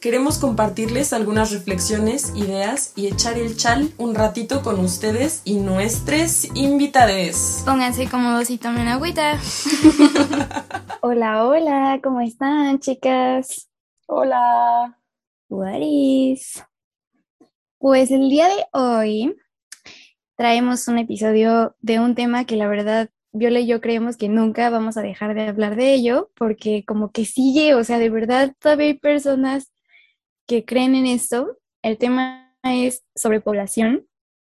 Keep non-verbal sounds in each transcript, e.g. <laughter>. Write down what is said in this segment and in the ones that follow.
Queremos compartirles algunas reflexiones, ideas y echar el chal un ratito con ustedes y nuestros invitades. Pónganse cómodos y tomen agüita. <laughs> Hola, hola, ¿cómo están, chicas? Hola. What is? Pues el día de hoy traemos un episodio de un tema que la verdad Viola y yo creemos que nunca vamos a dejar de hablar de ello, porque como que sigue, o sea, de verdad todavía hay personas que creen en esto. El tema es sobrepoblación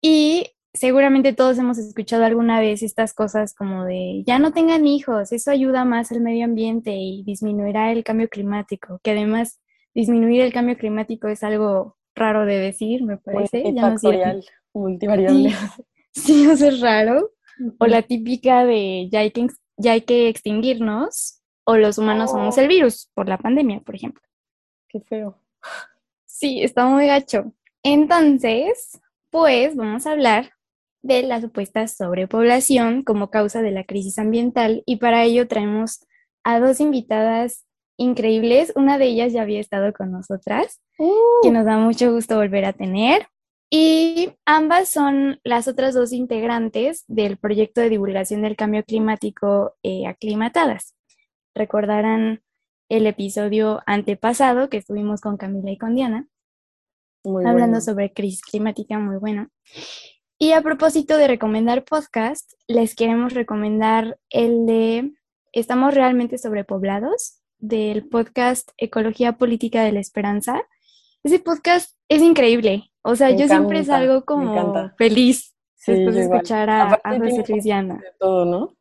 y seguramente todos hemos escuchado alguna vez estas cosas como de ya no tengan hijos, eso ayuda más al medio ambiente y disminuirá el cambio climático, que además disminuir el cambio climático es algo raro de decir, me parece. Ya no sé multivariable. Sí, <laughs> sí, o sea, es raro. O la típica de ya hay que, ya hay que extinguirnos, o los humanos somos el virus por la pandemia, por ejemplo. Qué feo. Sí, está muy gacho. Entonces, pues vamos a hablar de la supuesta sobrepoblación como causa de la crisis ambiental y para ello traemos a dos invitadas increíbles. Una de ellas ya había estado con nosotras, que nos da mucho gusto volver a tener. Y ambas son las otras dos integrantes del proyecto de divulgación del cambio climático eh, Aclimatadas. Recordarán el episodio antepasado que estuvimos con Camila y con Diana, Muy hablando bueno. sobre crisis climática, muy bueno. Y a propósito de recomendar podcast, les queremos recomendar el de Estamos realmente sobrepoblados, del podcast Ecología Política de la Esperanza. Ese podcast es increíble. O sea, Me yo siempre salgo como feliz Sí, después de escuchar a, a José Diana. de todo, ¿no?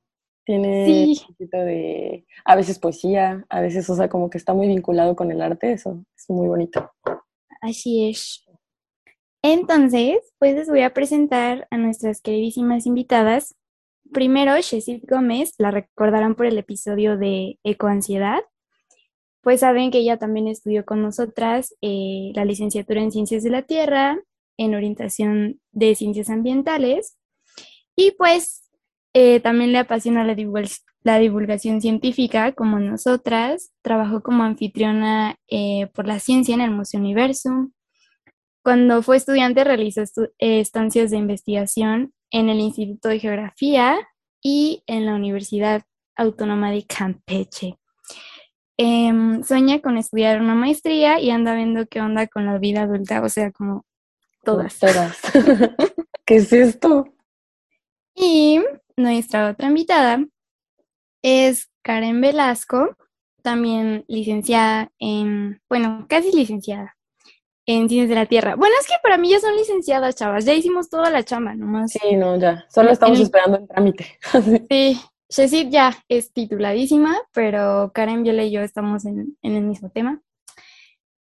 Tiene Sí. un poquito de, a veces poesía, a veces, o sea, como que está muy vinculado con el arte, eso es muy bonito. Así es. Entonces, pues les voy a presentar a nuestras queridísimas invitadas. Primero, Shesit Gómez, la recordarán por el episodio de Ecoansiedad. Pues saben que ella también estudió con nosotras eh, la licenciatura en Ciencias de la Tierra, en orientación de Ciencias Ambientales. Y pues eh, también le apasiona la, divul- la divulgación científica, como nosotras. Trabajó como anfitriona eh, por la ciencia en el Museo Universum. Cuando fue estudiante realizó estu- eh, estancias de investigación en el Instituto de Geografía y en la Universidad Autónoma de Campeche. Em, sueña con estudiar una maestría y anda viendo qué onda con la vida adulta, o sea, como todas. Todas. <laughs> ¿Qué es esto? Y nuestra otra invitada es Karen Velasco, también licenciada en, bueno, casi licenciada en Ciencias de la Tierra. Bueno, es que para mí ya son licenciadas, chavas, ya hicimos toda la chamba, nomás. Sí, no, ya. Solo estamos En- esperando el trámite. <laughs> Sí, ya es tituladísima, pero Karen, Viola y yo estamos en, en el mismo tema.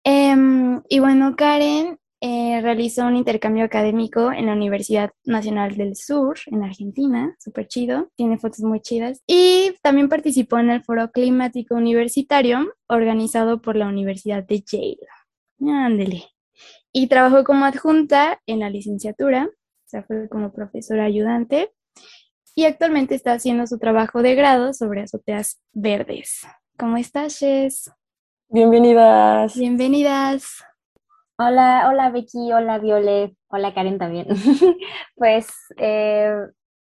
Em, y bueno, Karen eh, realizó un intercambio académico en la Universidad Nacional del Sur, en Argentina, súper chido, tiene fotos muy chidas. Y también participó en el Foro Climático Universitario, organizado por la Universidad de Yale. Ándele. Y trabajó como adjunta en la licenciatura, o sea, fue como profesora ayudante y actualmente está haciendo su trabajo de grado sobre azoteas verdes. ¿Cómo estás, Jess? Bienvenidas. Bienvenidas. Hola, hola Becky, hola Viole, hola Karen también. <laughs> Pues eh,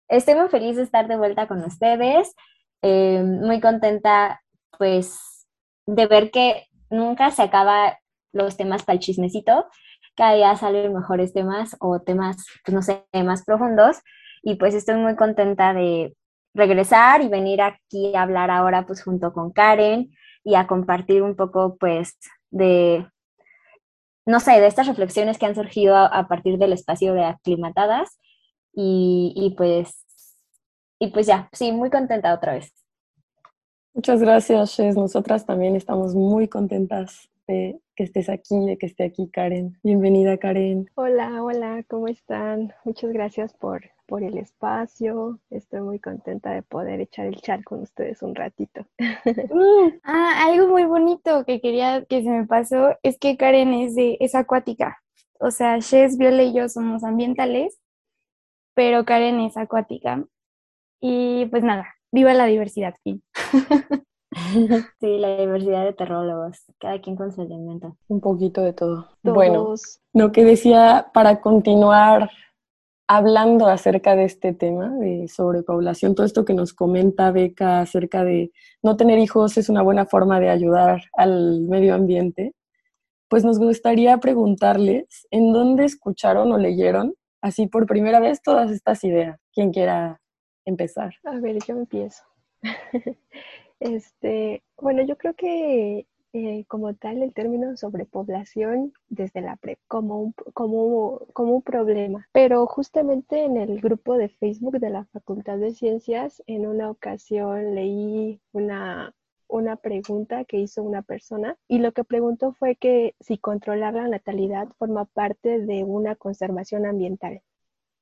estoy muy feliz de estar de vuelta con ustedes, eh, muy contenta pues de ver que nunca se acaba los temas para el chismecito, cada día salen mejores temas o temas, pues no sé, más profundos y pues estoy muy contenta de regresar y venir aquí a hablar ahora pues junto con Karen y a compartir un poco pues de no sé, de estas reflexiones que han surgido a, a partir del espacio de aclimatadas y, y pues y pues ya, sí, muy contenta otra vez. Muchas gracias, Shes. Nosotras también estamos muy contentas de que estés aquí, de que esté aquí Karen. Bienvenida, Karen. Hola, hola, ¿cómo están? Muchas gracias por por el espacio. Estoy muy contenta de poder echar el chat con ustedes un ratito. <laughs> Ah, algo muy bonito que quería que se me pasó es que Karen es de, es acuática. O sea, Shes, Viola y yo somos ambientales, pero Karen es acuática. Y pues nada, viva la diversidad, fin. <laughs> Sí, la diversidad de terrólogos, cada quien con su elemento. Un poquito de todo. Todos. Bueno, lo que decía para continuar hablando acerca de este tema de sobrepoblación, todo esto que nos comenta Beca acerca de no tener hijos es una buena forma de ayudar al medio ambiente, pues nos gustaría preguntarles en dónde escucharon o leyeron así por primera vez todas estas ideas. Quien quiera empezar. A ver, yo empiezo. <laughs> Este, bueno, yo creo que eh, como tal el término sobrepoblación desde la PREP como un, como, como un problema, pero justamente en el grupo de Facebook de la Facultad de Ciencias, en una ocasión leí una, una pregunta que hizo una persona y lo que preguntó fue que si controlar la natalidad forma parte de una conservación ambiental.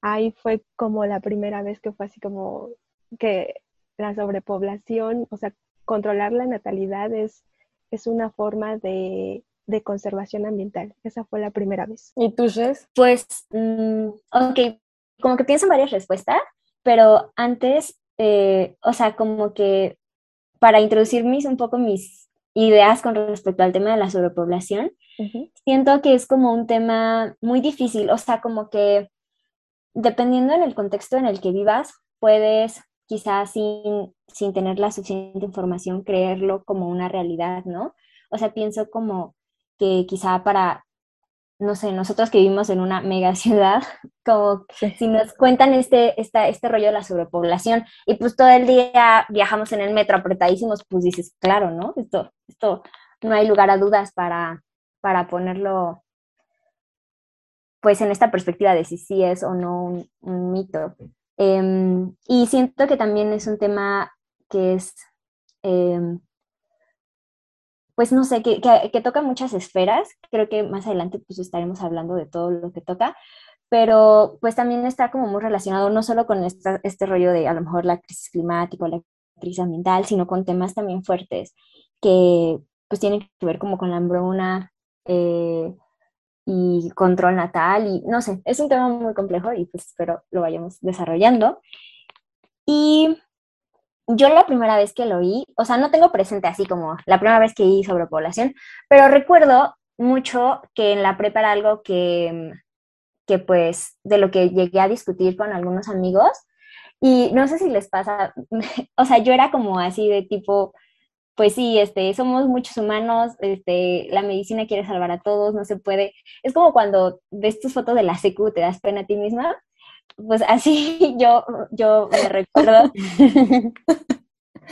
Ahí fue como la primera vez que fue así como que la sobrepoblación, o sea, controlar la natalidad es, es una forma de, de conservación ambiental. Esa fue la primera vez. ¿Y tú, Jess? Pues, mm, ok, como que pienso en varias respuestas, pero antes, eh, o sea, como que para introducir mis, un poco mis ideas con respecto al tema de la sobrepoblación, siento que es como un tema muy difícil, o sea, como que dependiendo en el contexto en el que vivas, puedes quizás sin, sin tener la suficiente información creerlo como una realidad, ¿no? O sea, pienso como que quizá para, no sé, nosotros que vivimos en una mega <laughs> ciudad, como si nos cuentan este, esta, este rollo de la sobrepoblación y pues todo el día viajamos en el metro apretadísimos, pues dices, claro, ¿no? Esto, esto no hay lugar a dudas para, para ponerlo pues en esta perspectiva de si sí es o no un, un mito. Em, y siento que también es un tema que es, em, pues no sé, que, que, toca muchas esferas. Creo que más adelante pues estaremos hablando de todo lo que toca, pero pues también está como muy relacionado no solo con esta, este rollo de a lo mejor la crisis climática o la crisis ambiental, sino con temas también fuertes que pues tienen que ver como con la hambruna, eh, y control natal y no sé, es un tema muy complejo y pues espero lo vayamos desarrollando. Y yo la primera vez que lo oí, o sea, no tengo presente así como la primera vez que oí sobre población, pero recuerdo mucho que en la prepa era algo que, que pues de lo que llegué a discutir con algunos amigos y no sé si les pasa, <laughs> o sea, yo era como así de tipo, pues sí, este, somos muchos humanos, este, la medicina quiere salvar a todos, no se puede. Es como cuando ves tus fotos de la secu, te das pena a ti misma. Pues así <laughs> yo, yo me recuerdo. <laughs>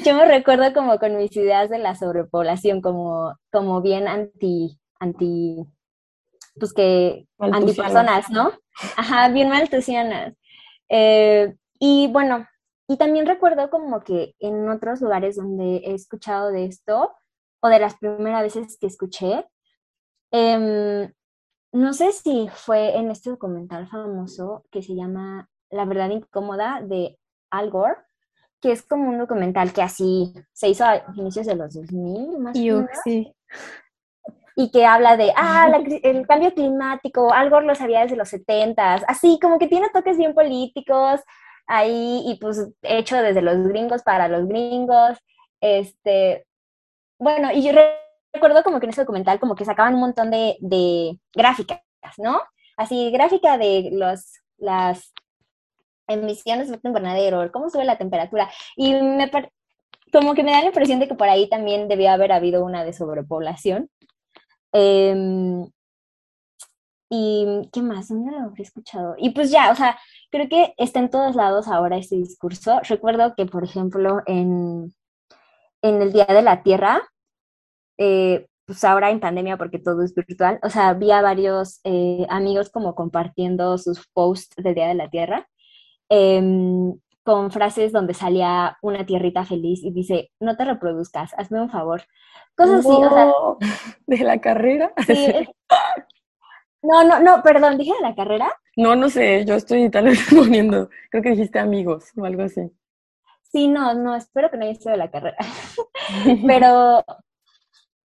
yo me recuerdo como con mis ideas de la sobrepoblación, como, como bien anti, anti, pues que, antipersonas, ¿no? Ajá, bien maltusianas. Eh, y bueno, y también recuerdo como que en otros lugares donde he escuchado de esto, o de las primeras veces que escuché, em, no sé si fue en este documental famoso que se llama La verdad incómoda de Al Gore, que es como un documental que así se hizo a inicios de los 2000, más o menos. Sí. Y que habla de, ah, el <laughs> cambio climático, Al Gore lo sabía desde los 70 así como que tiene toques bien políticos, ahí y pues hecho desde los gringos para los gringos. Este, bueno, y yo recuerdo como que en ese documental como que sacaban un montón de, de gráficas, ¿no? Así, gráfica de los, las emisiones de invernadero, cómo sube la temperatura. Y me como que me da la impresión de que por ahí también debió haber habido una de sobrepoblación. Em, y qué más, ¿dónde lo habría escuchado? Y pues ya, o sea, creo que está en todos lados ahora este discurso. Recuerdo que, por ejemplo, en, en el Día de la Tierra, eh, pues ahora en pandemia porque todo es virtual, o sea, había varios eh, amigos como compartiendo sus posts del Día de la Tierra em, con frases donde salía una tierrita feliz y dice, no te reproduzcas, hazme un favor. Cosas así, o sea... ¿De la carrera? Sí, <laughs> no, no, no, perdón, dije de la carrera, No, no sé, yo estoy <laughs> tal vez poniendo, creo que dijiste amigos o algo así. Sí, no, no, espero que no haya sido de la carrera. <laughs> pero,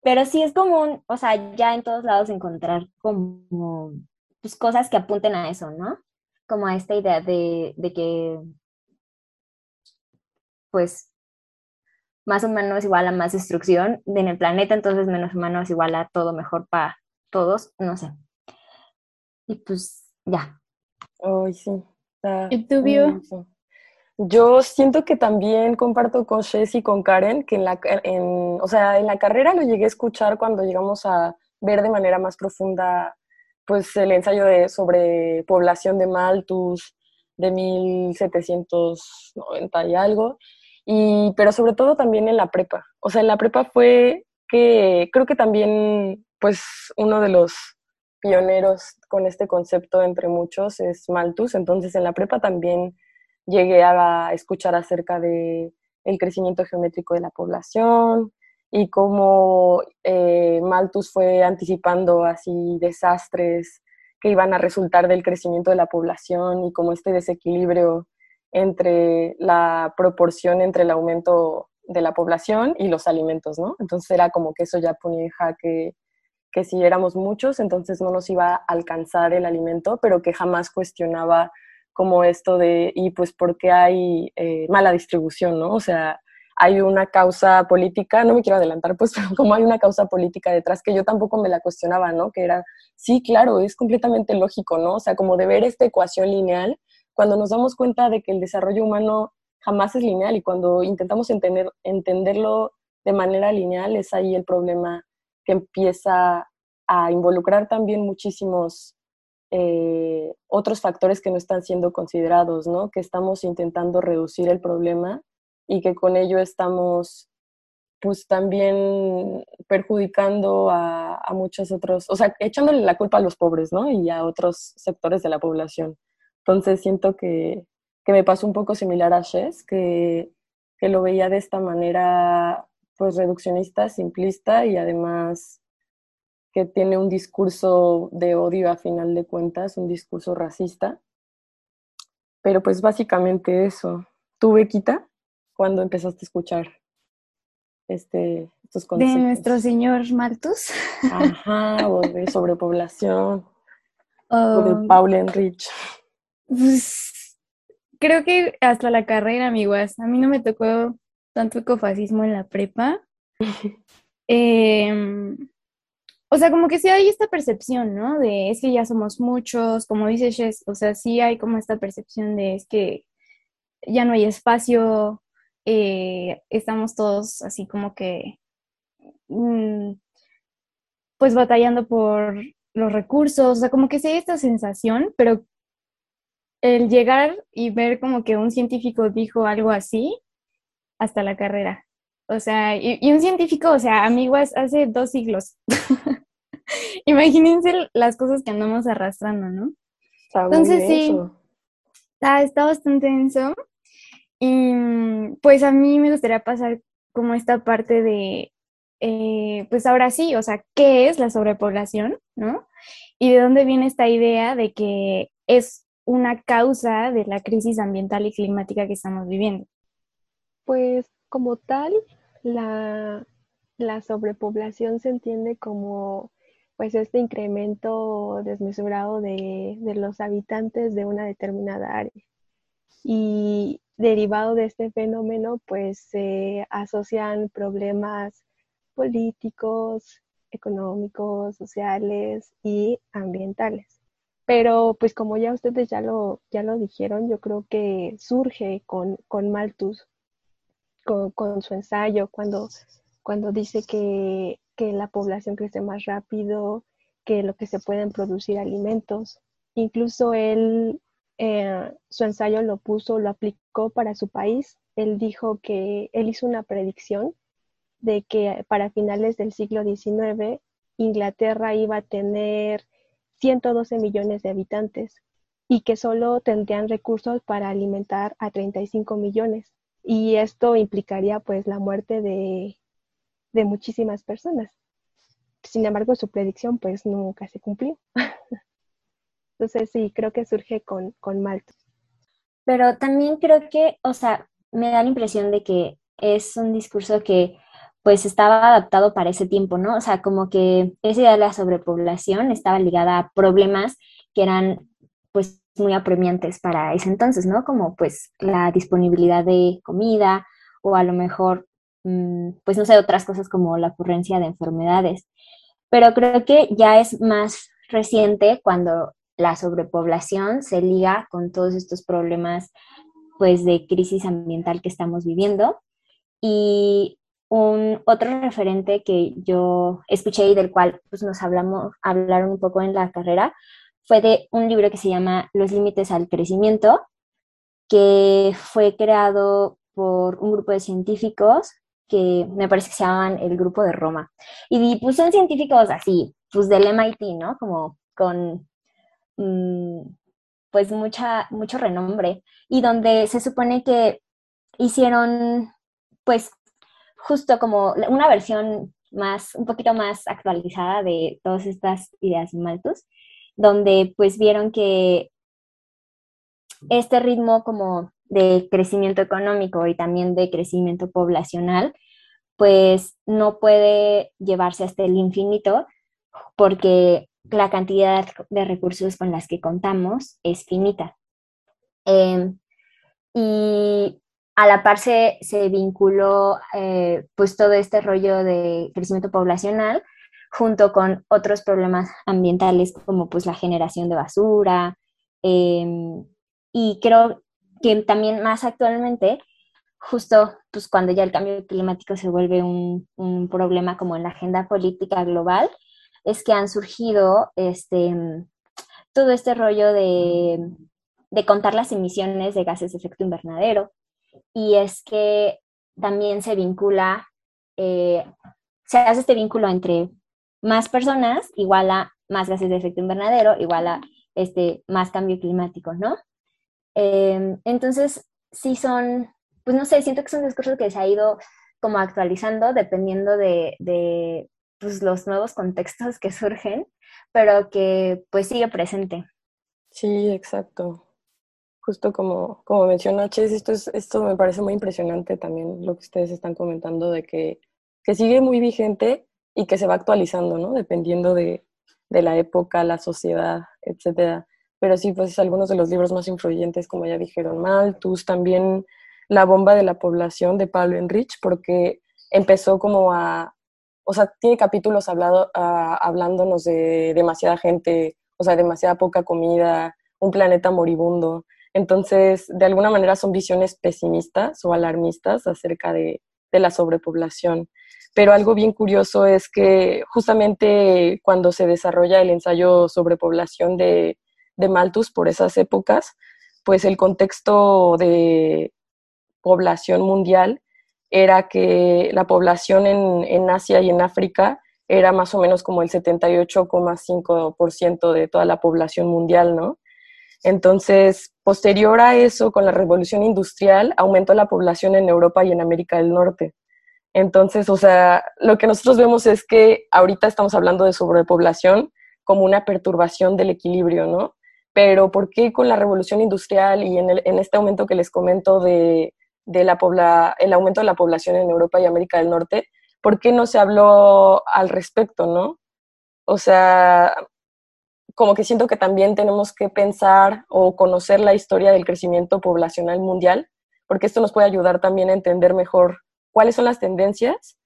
pero sí es común, o sea, ya en todos lados encontrar como pues, cosas que apunten a eso, ¿no? Como a esta idea de, de que, pues, más humano es igual a más destrucción en el planeta, entonces menos humano es igual a todo mejor para todos, no sé. Y pues, ya. Ay, sí. ¿Y tú, Bio? Yo siento que también comparto con Jess y con Karen que en la, en, o sea, en la carrera lo llegué a escuchar cuando llegamos a ver de manera más profunda pues el ensayo de, sobre población de Malthus de 1790 y algo, y, pero sobre todo también en la prepa. O sea, en la prepa fue que creo que también pues uno de los pioneros con este concepto entre muchos es Malthus, entonces en la prepa también llegué a escuchar acerca de el crecimiento geométrico de la población y cómo eh, Malthus fue anticipando así desastres que iban a resultar del crecimiento de la población y como este desequilibrio entre la proporción entre el aumento de la población y los alimentos, ¿no? Entonces era como que eso ya ponía en jaque que si éramos muchos, entonces no nos iba a alcanzar el alimento, pero que jamás cuestionaba como esto de, y pues porque hay eh, mala distribución, ¿no? O sea, hay una causa política, no me quiero adelantar, pues, <laughs> pero como hay una causa política detrás que yo tampoco me la cuestionaba, ¿no? Que era, sí, claro, es completamente lógico, ¿no? O sea, como de ver esta ecuación lineal, cuando nos damos cuenta de que el desarrollo humano jamás es lineal y cuando intentamos entender, entenderlo de manera lineal, es ahí el problema que empieza a involucrar también muchísimos eh, otros factores que no están siendo considerados, ¿no? Que estamos intentando reducir el problema y que con ello estamos pues también perjudicando a, muchos otros, o sea, echándole la culpa a los pobres, ¿no? Y a otros sectores de la población. Entonces siento que, que me pasó un poco similar a Shes, que, que lo veía de esta manera pues reduccionista, simplista y además que tiene un discurso de odio a final de cuentas, un discurso racista. Pero pues básicamente eso. ¿Tú, Bequita, cuando empezaste a escuchar este, estos conceptos? De nuestro señor Malthus. Ajá, o de sobrepoblación. o de um, Paul Enrich. Pues creo que hasta la carrera, amiguas. A mí no me tocó tanto ecofascismo en la prepa. <laughs> eh, o sea, como que sí hay esta percepción, ¿no? De es que ya somos muchos, como dice Jess, o sea, sí hay como esta percepción de es que ya no hay espacio, eh, estamos todos así como que, mm, pues batallando por los recursos, o sea, como que sí hay esta sensación, pero el llegar y ver como que un científico dijo algo así, hasta la carrera. O sea, y, y un científico, o sea, amiguas, hace dos siglos. <laughs> Imagínense las cosas que andamos arrastrando, ¿no? Entonces sí, está, está bastante denso. Y pues a mí me gustaría pasar como esta parte de, eh, pues ahora sí, o sea, ¿qué es la sobrepoblación? ¿No? Y de dónde viene esta idea de que es una causa de la crisis ambiental y climática que estamos viviendo. Pues como tal, la, la sobrepoblación se entiende como pues este incremento desmesurado de, los habitantes de una determinada área. Y derivado de este fenómeno, pues se asocian problemas políticos, económicos, sociales y ambientales. Pero pues como ya ustedes ya lo, ya lo dijeron, yo creo que surge con, con Malthus, con, su ensayo, cuando, cuando dice que que la población crece más rápido, que lo que se pueden producir alimentos. Incluso él, eh, su ensayo lo puso, lo aplicó para su país. Él dijo que él hizo una predicción de que para finales del siglo XIX Inglaterra iba a tener 112 millones de habitantes y que solo tendrían recursos para alimentar a 35 millones. Y esto implicaría pues la muerte de de muchísimas personas. Sin embargo, su predicción pues nunca se cumplió. <laughs> Entonces sí, creo que surge con, con Malthus. Pero también creo que, o sea, me da la impresión de que es un discurso que pues estaba adaptado para ese tiempo, ¿no? O sea, como que esa idea de la sobrepoblación estaba ligada a problemas que eran pues muy apremiantes para ese entonces, ¿no? Como pues la disponibilidad de comida o a lo mejor, mm, pues no sé, otras cosas como la ocurrencia de enfermedades. Pero creo que ya es más reciente cuando la sobrepoblación se liga con todos estos problemas pues de crisis ambiental que estamos viviendo. Y un otro referente que yo escuché y del cual pues, nos hablamos, hablaron un poco en la carrera fue de un libro que se llama Los límites al crecimiento, que fue creado por un grupo de científicos que me parece que se llaman el Grupo de Roma. Y pues son científicos así, pues del MIT, ¿no? Como con mm, pues mucha, mucho renombre. Y donde se supone que hicieron pues justo como una versión más, un poquito más actualizada de todas estas ideas Malthus, donde pues vieron que este ritmo como de crecimiento económico y también de crecimiento poblacional, pues no puede llevarse hasta el infinito porque la cantidad de recursos con las que contamos es finita. Em, y a la par se, vinculó eh, pues todo este rollo de crecimiento poblacional junto con otros problemas ambientales como pues la generación de basura. Em, y creo que también más actualmente, justo pues cuando ya el cambio climático se vuelve un, problema como en la agenda política global, es que han surgido este, todo este rollo de, contar las emisiones de gases de efecto invernadero. Y es que también se vincula, eh, se hace este vínculo entre más personas igual a más gases de efecto invernadero, igual a este, más cambio climático, ¿no? Em, entonces, sí son, pues no sé, siento que son discursos que se ha ido como actualizando dependiendo de, de pues, los nuevos contextos que surgen, pero que pues sigue presente. Sí, exacto. Justo como, como menciona Ches, esto, es, esto me parece muy impresionante también lo que ustedes están comentando de que, que sigue muy vigente y que se va actualizando, ¿no? Dependiendo de, de la época, la sociedad, etcétera. Pero sí, pues algunos de los libros más influyentes, como ya dijeron, Malthus, también La bomba de la población de Pablo Enrich, porque empezó como a, o sea, tiene capítulos hablado, hablándonos de demasiada gente, o sea, demasiada poca comida, un planeta moribundo. Entonces, de alguna manera son visiones pesimistas o alarmistas acerca de, de la sobrepoblación pero algo bien curioso es que justamente cuando se desarrolla el ensayo sobre población de, de Malthus por esas épocas, pues el contexto de población mundial era que la población en, en Asia y en África era más o menos como el 78,5% de toda la población mundial, ¿no? Entonces, posterior a eso, con la revolución industrial, aumentó la población en Europa y en América del Norte. Entonces, o sea, lo que nosotros vemos es que ahorita estamos hablando de sobrepoblación como una perturbación del equilibrio, ¿no? Pero ¿por qué con la revolución industrial y en, este aumento que les comento de, la el aumento de la población en Europa y América del Norte, ¿por qué no se habló al respecto, no? O sea, como que siento que también tenemos que pensar o conocer la historia del crecimiento poblacional mundial, porque esto nos puede ayudar también a entender mejor cuáles son las tendencias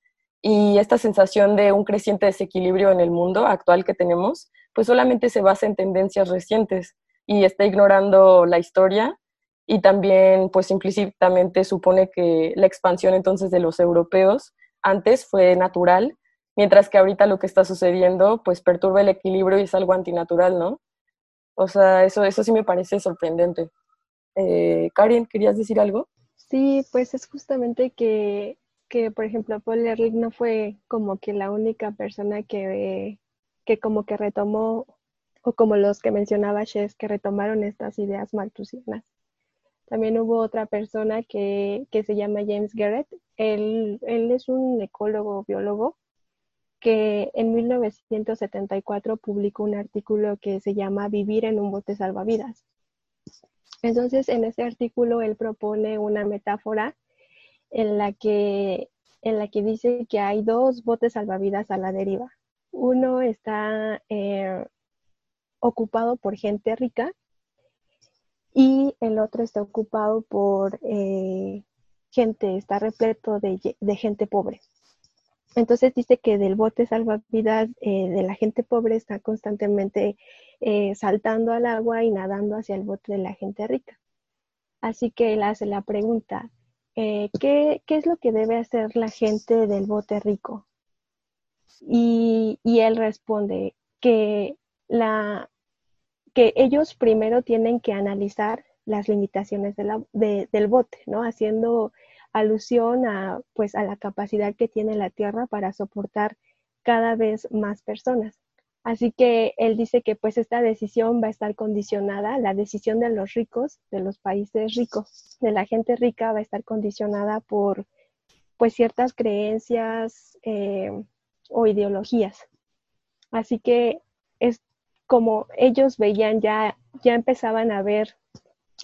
y esta sensación de un creciente desequilibrio en el mundo actual que tenemos, pues solamente se basa en tendencias recientes y está ignorando la historia y también pues implícitamente supone que la expansión entonces de los europeos antes fue natural, mientras que ahorita lo que está sucediendo pues perturba el equilibrio y es algo antinatural, ¿no? O sea, eso, eso sí me parece sorprendente. Eh, Karen, ¿querías decir algo? Sí, pues es justamente que, que por ejemplo, Paul Ehrlich no fue como que la única persona que, que como que retomó, o como los que mencionaba Shes, que retomaron estas ideas malthusianas. También hubo otra persona que, que se llama James Garrett. Él, él es un ecólogo, biólogo, que en 1974 publicó un artículo que se llama Vivir en un bote salvavidas. Entonces, en ese artículo él propone una metáfora en la que, en la que dice que hay dos botes salvavidas a la deriva. Uno está eh, ocupado por gente rica y el otro está ocupado por eh, gente, está repleto de, gente pobre. Entonces dice que del bote salvavidas eh, de la gente pobre está constantemente eh, saltando al agua y nadando hacia el bote de la gente rica. Así que él hace la pregunta, ¿qué, ¿qué, es lo que debe hacer la gente del bote rico? Y, y él responde que la, que ellos primero tienen que analizar las limitaciones del bote, ¿no? Haciendo alusión a, pues, a la capacidad que tiene la Tierra para soportar cada vez más personas. Así que él dice que pues esta decisión va a estar condicionada, la decisión de los ricos, de los países ricos, de la gente rica va a estar condicionada por pues ciertas creencias eh, o ideologías. Así que es, como ellos veían ya, ya empezaban a ver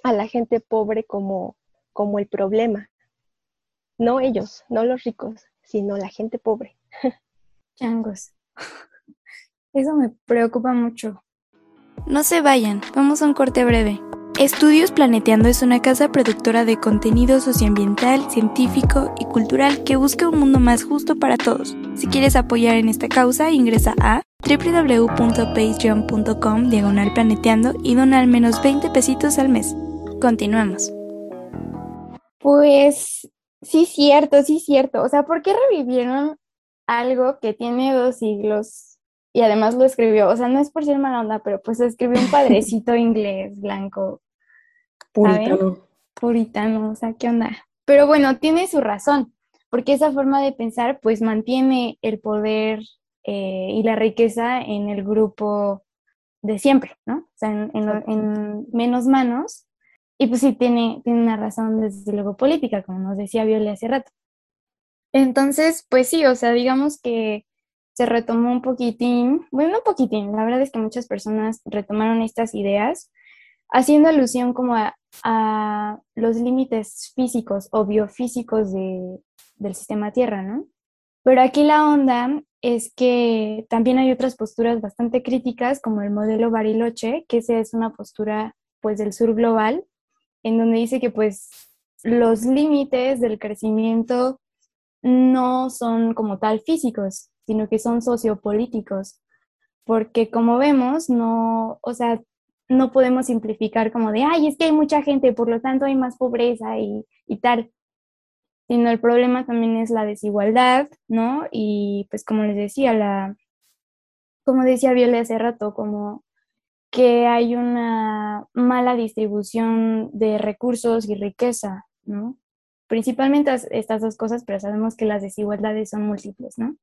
a la gente pobre como, como el problema. No ellos, no los ricos, sino la gente pobre. Changos. Eso me preocupa mucho. No se vayan, vamos a un corte breve. Estudios Planeteando es una casa productora de contenido socioambiental, científico y cultural que busca un mundo más justo para todos. Si quieres apoyar en esta causa, ingresa a www.patreon.com diagonal planeteando y dona al menos 20 pesitos al mes. Continuamos. Pues sí, cierto, sí, cierto. O sea, ¿por qué revivieron algo que tiene dos siglos y además lo escribió? O sea, no es por ser mala onda, pero pues escribió un padrecito <laughs> inglés blanco. Puritano. Puritano, o sea, ¿qué onda? Pero bueno, tiene su razón, porque esa forma de pensar pues mantiene el poder eh, y la riqueza en el grupo de siempre, ¿no? O sea, en, menos manos. Y pues sí, tiene, tiene una razón desde luego política, como nos decía Viola hace rato. Entonces, pues sí, o sea, digamos que se retomó un poquitín, bueno, un poquitín, la verdad es que muchas personas retomaron estas ideas haciendo alusión como a, los límites físicos o biofísicos de, del sistema Tierra, ¿no? Pero aquí la onda es que también hay otras posturas bastante críticas, como el modelo Bariloche, que esa es una postura pues del sur global, en donde dice que pues los límites del crecimiento no son como tal físicos, sino que son sociopolíticos, porque como vemos, no, o sea, no podemos simplificar como de, ay, es que hay mucha gente, por lo tanto hay más pobreza y, y tal sino el problema también es la desigualdad, ¿no? Y pues como les decía, la, como decía Viola hace rato, como que hay una mala distribución de recursos y riqueza, ¿no? Principalmente estas dos cosas, pero sabemos que las desigualdades son múltiples, ¿no?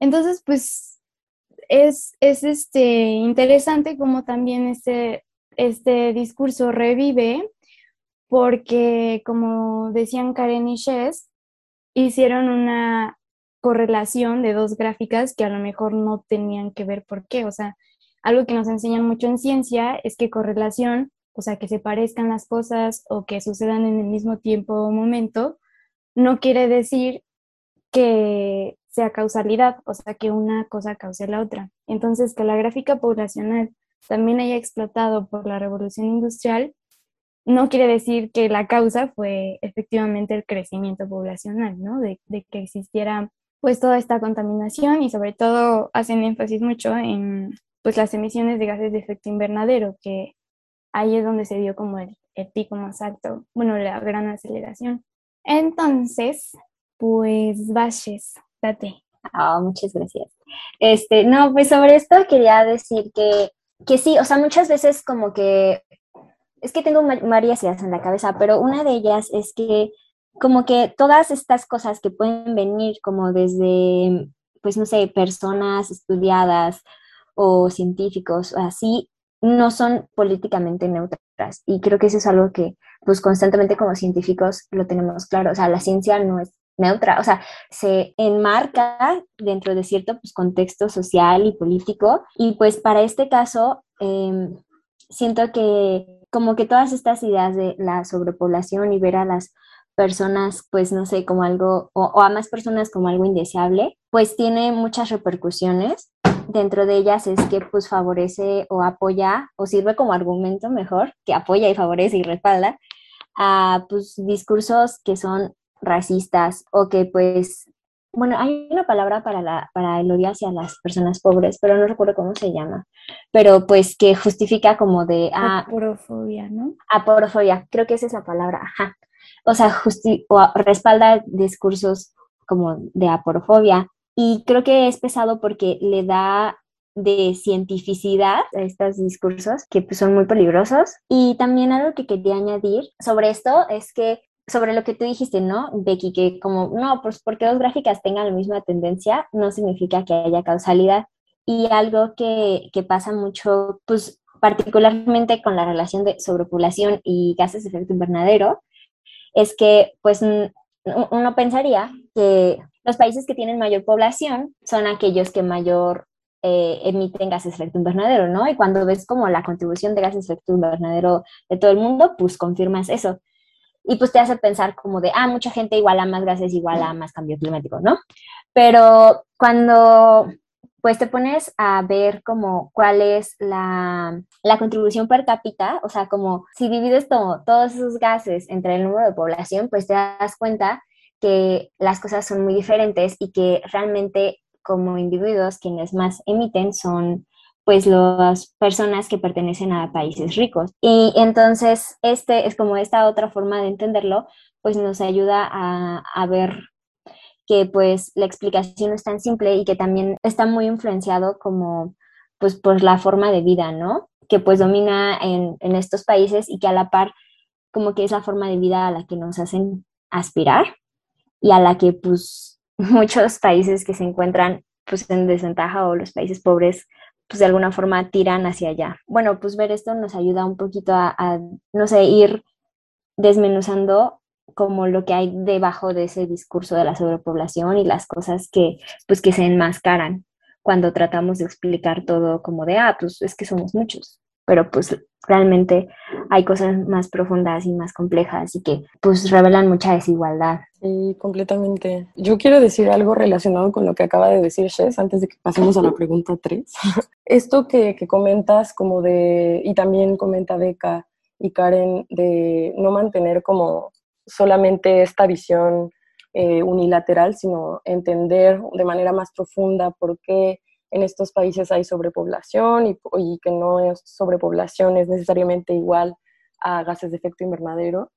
Entonces, pues es, es este, interesante como también este, este discurso revive porque, como decían Karen y Shes, hicieron una correlación de dos gráficas que a lo mejor no tenían que ver por qué. O sea, algo que nos enseñan mucho en ciencia es que correlación, o sea, que se parezcan las cosas o que sucedan en el mismo tiempo o momento, no quiere decir que sea causalidad, o sea, que una cosa cause la otra. Entonces, que la gráfica poblacional también haya explotado por la revolución industrial, no quiere decir que la causa fue efectivamente el crecimiento poblacional, ¿no? De, que existiera pues toda esta contaminación y sobre todo hacen énfasis mucho en pues las emisiones de gases de efecto invernadero, que ahí es donde se dio como el, pico más alto, bueno, la gran aceleración. Entonces, pues Baches, date. Ah, muchas gracias. Este, no, pues sobre esto quería decir que, que sí, o sea, muchas veces como que es que tengo varias ideas en la cabeza, pero una de ellas es que como que todas estas cosas que pueden venir como desde, pues no sé, personas estudiadas o científicos, así, no son políticamente neutras. Y creo que eso es algo que, pues constantemente como científicos lo tenemos claro. O sea, la ciencia no es neutra, o sea, se enmarca dentro de cierto pues, contexto social y político. Y pues para este caso, em, siento que como que todas estas ideas de la sobrepoblación y ver a las personas, pues no sé, como algo, o, a más personas como algo indeseable, pues tiene muchas repercusiones. Dentro de ellas es que pues favorece o apoya o sirve como argumento mejor, que apoya y favorece y respalda a pues discursos que son racistas o que pues, bueno, hay una palabra para, la, para el odio hacia las personas pobres, pero no recuerdo cómo se llama, pero pues que justifica como de... Ah, aporofobia, ¿no? Aporofobia, creo que esa es la palabra, ajá. O sea, o respalda discursos como de aporofobia y creo que es pesado porque le da de cientificidad a estos discursos que pues, son muy peligrosos. Y también algo que quería añadir sobre esto es que sobre lo que tú dijiste, ¿no, Becky? Que como, no, pues porque dos gráficas tengan la misma tendencia, no significa que haya causalidad. Y algo que, que pasa mucho, pues particularmente con la relación de sobrepoblación y gases de efecto invernadero, es que pues uno pensaría que los países que tienen mayor población son aquellos que mayor eh, emiten gases de efecto invernadero, ¿no? Y cuando ves como la contribución de gases de efecto invernadero de todo el mundo, pues confirmas eso. Y pues te hace pensar como de, ah, mucha gente igual a más gases, igual a más cambio climático, ¿no? Pero cuando pues te pones a ver como cuál es la, la, contribución per cápita, o sea, como si divides todo, todos esos gases entre el número de población, pues te das cuenta que las cosas son muy diferentes y que realmente como individuos quienes más emiten son pues las personas que pertenecen a países ricos. Y entonces este es como esta otra forma de entenderlo, pues nos ayuda a, a ver que pues la explicación no es tan simple y que también está muy influenciado como pues por la forma de vida, ¿no? Que pues domina en, en estos países y que a la par como que es la forma de vida a la que nos hacen aspirar y a la que pues <laughs> muchos países que se encuentran pues en desventaja o los países pobres pues de alguna forma tiran hacia allá. Bueno, pues ver esto nos ayuda un poquito a, no sé, ir desmenuzando como lo que hay debajo de ese discurso de la sobrepoblación y las cosas que pues que se enmascaran cuando tratamos de explicar todo como de, ah, pues es que somos muchos pero pues realmente hay cosas más profundas y más complejas y que pues revelan mucha desigualdad. Sí, completamente. Yo quiero decir algo relacionado con lo que acaba de decir Shes antes de que pasemos a la pregunta 3. <laughs> Esto que, que comentas como de, y también comenta Beca y Karen, de no mantener como solamente esta visión eh, unilateral, sino entender de manera más profunda por qué en estos países hay sobrepoblación y, que no es sobrepoblación es necesariamente igual a gases de efecto invernadero.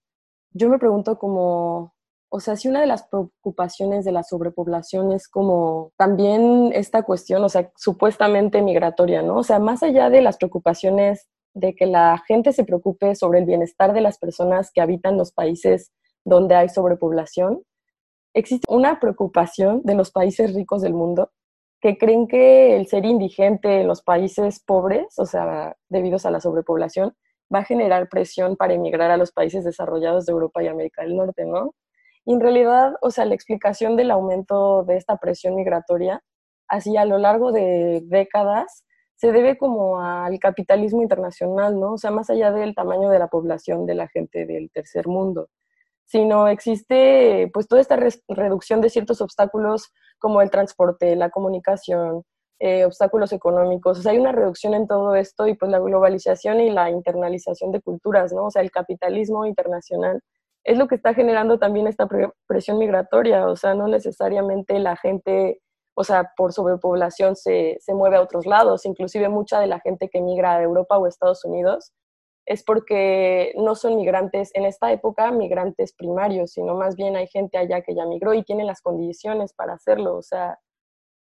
Yo me pregunto como, o sea, si una de las preocupaciones de la sobrepoblación es como también esta cuestión, o sea, supuestamente migratoria, ¿no? O sea, más allá de las preocupaciones de que la gente se preocupe sobre el bienestar de las personas que habitan los países donde hay sobrepoblación, existe una preocupación de los países ricos del mundo que creen que el ser indigente en los países pobres, o sea, debido a la sobrepoblación, va a generar presión para emigrar a los países desarrollados de Europa y América del Norte, ¿no? Y en realidad, o sea, la explicación del aumento de esta presión migratoria, así a lo largo de décadas, se debe como al capitalismo internacional, ¿no? O sea, más allá del tamaño de la población de la gente del tercer mundo sino existe pues toda esta reducción de ciertos obstáculos como el transporte, la comunicación, eh, obstáculos económicos. O sea, hay una reducción en todo esto y pues la globalización y la internalización de culturas, ¿no? O sea, el capitalismo internacional es lo que está generando también esta presión migratoria. O sea, no necesariamente la gente, o sea, por sobrepoblación se, se mueve a otros lados. Inclusive mucha de la gente que migra a Europa o Estados Unidos es porque no son migrantes en esta época, migrantes primarios, sino más bien hay gente allá que ya migró y tiene las condiciones para hacerlo. O sea,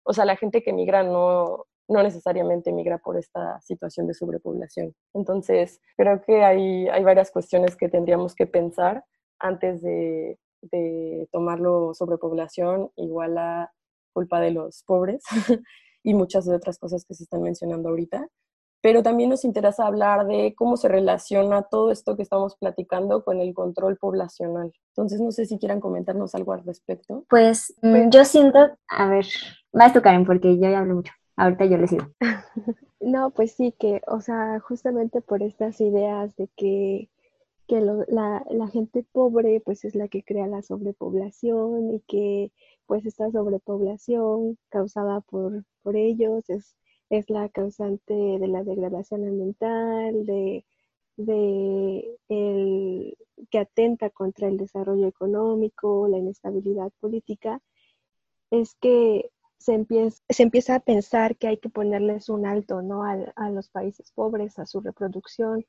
o sea la gente que migra no, no necesariamente migra por esta situación de sobrepoblación. Entonces, creo que hay, hay varias cuestiones que tendríamos que pensar antes de, de tomarlo sobrepoblación igual a culpa de los pobres <laughs> y muchas otras cosas que se están mencionando ahorita pero también nos interesa hablar de cómo se relaciona todo esto que estamos platicando con el control poblacional. Entonces, no sé si quieran comentarnos algo al respecto. Pues, mm, pues yo siento, a ver, vas tú, Karen, porque yo ya hablo mucho. Ahorita yo les digo. <laughs> no, pues sí, que, o sea, justamente por estas ideas de que que la, la, gente pobre pues es la que crea la sobrepoblación y que pues esta sobrepoblación causada por, por ellos es, es la causante de la degradación ambiental, de, de el, que atenta contra el desarrollo económico, la inestabilidad política, es que se empieza, se empieza a pensar que hay que ponerles un alto ¿no? a, a los países pobres, a su reproducción,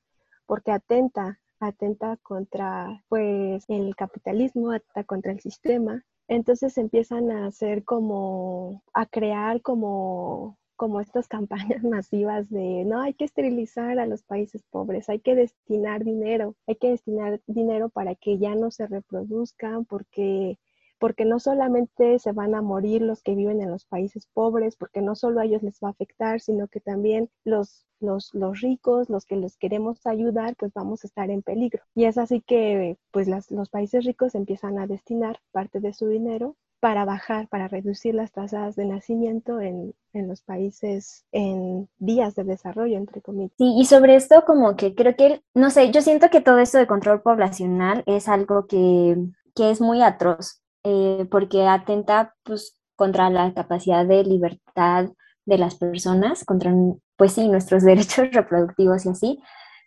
porque atenta atenta contra pues el capitalismo, atenta contra el sistema. Entonces empiezan a hacer como, a crear como como estas campañas <laughs> masivas de no hay que esterilizar a los países pobres, hay que destinar dinero, hay que destinar dinero para que ya no se reproduzcan porque porque no solamente se van a morir los que viven en los países pobres, porque no solo a ellos les va a afectar, sino que también los, los, los ricos, los que les queremos ayudar, pues vamos a estar en peligro. Y es así que pues los países ricos empiezan a destinar parte de su dinero para bajar, para reducir las tasas de nacimiento en, en, los países en vías de desarrollo, entre comillas. Sí, y sobre esto como que creo que, no sé, yo siento que todo esto de control poblacional es algo que, que es muy atroz. Eh, porque atenta pues, contra la capacidad de libertad de las personas, contra, pues sí, nuestros <laughs> derechos reproductivos y así.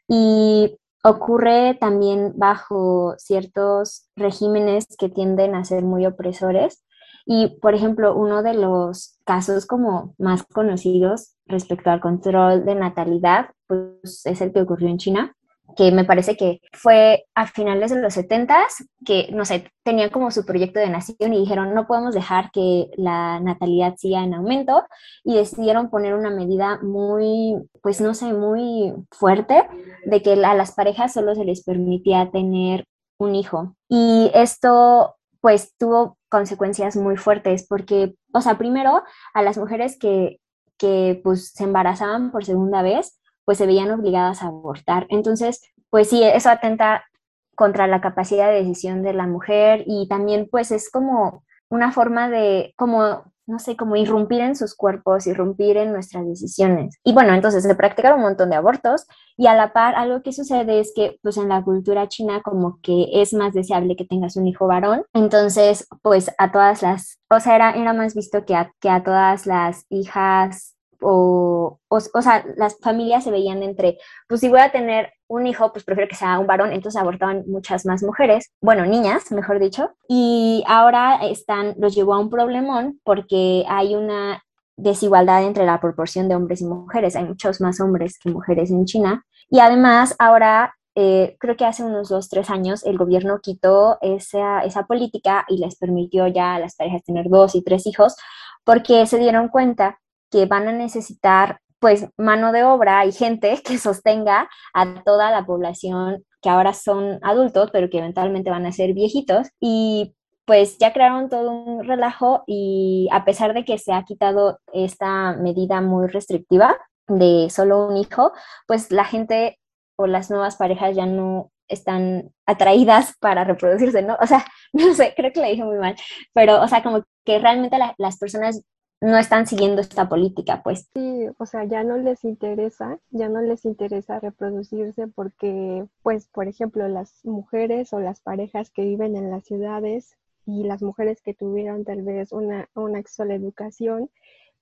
Y ocurre también bajo ciertos regímenes que tienden a ser muy opresores. Y, por ejemplo, uno de los casos como más conocidos respecto al control de natalidad, pues es el que ocurrió en China, que me parece que fue a finales de los 70 que, no sé, tenían como su proyecto de nación y dijeron, no podemos dejar que la natalidad siga en aumento y decidieron poner una medida muy, pues no sé, muy fuerte de que a las parejas solo se les permitía tener un hijo. Y esto pues tuvo consecuencias muy fuertes porque, o sea, primero a las mujeres que, que pues se embarazaban por segunda vez, pues se veían obligadas a abortar. Entonces, pues sí, eso atenta contra la capacidad de decisión de la mujer y también pues es como una forma de, como, no sé, como irrumpir en sus cuerpos, irrumpir en nuestras decisiones. Y bueno, entonces se practicaron un montón de abortos y a la par algo que sucede es que pues en la cultura china como que es más deseable que tengas un hijo varón. Entonces pues a todas las, o sea, era, era más visto que que a todas las hijas o, o, sea, las familias se veían entre, pues si voy a tener un hijo, pues prefiero que sea un varón, entonces abortaban muchas más mujeres, bueno, niñas, mejor dicho, y ahora están, los llevó a un problemón porque hay una desigualdad entre la proporción de hombres y mujeres, hay muchos más hombres que mujeres en China, y además ahora eh, creo que hace unos dos, tres años el gobierno quitó esa, esa política y les permitió ya a las parejas tener dos y tres hijos porque se dieron cuenta que van a necesitar pues mano de obra y gente que sostenga a toda la población que ahora son adultos, pero que eventualmente van a ser viejitos. Y pues ya crearon todo un relajo y a pesar de que se ha quitado esta medida muy restrictiva de solo un hijo, pues la gente o las nuevas parejas ya no están atraídas para reproducirse, ¿no? O sea, <laughs> no sé, creo que le dije muy mal, pero, o sea, como que realmente las personas no están siguiendo esta política, pues. Sí, o sea, ya no les interesa, ya no les interesa reproducirse porque, pues, por ejemplo, las mujeres o las parejas que viven en las ciudades y las mujeres que tuvieron tal vez una, una acceso a la educación,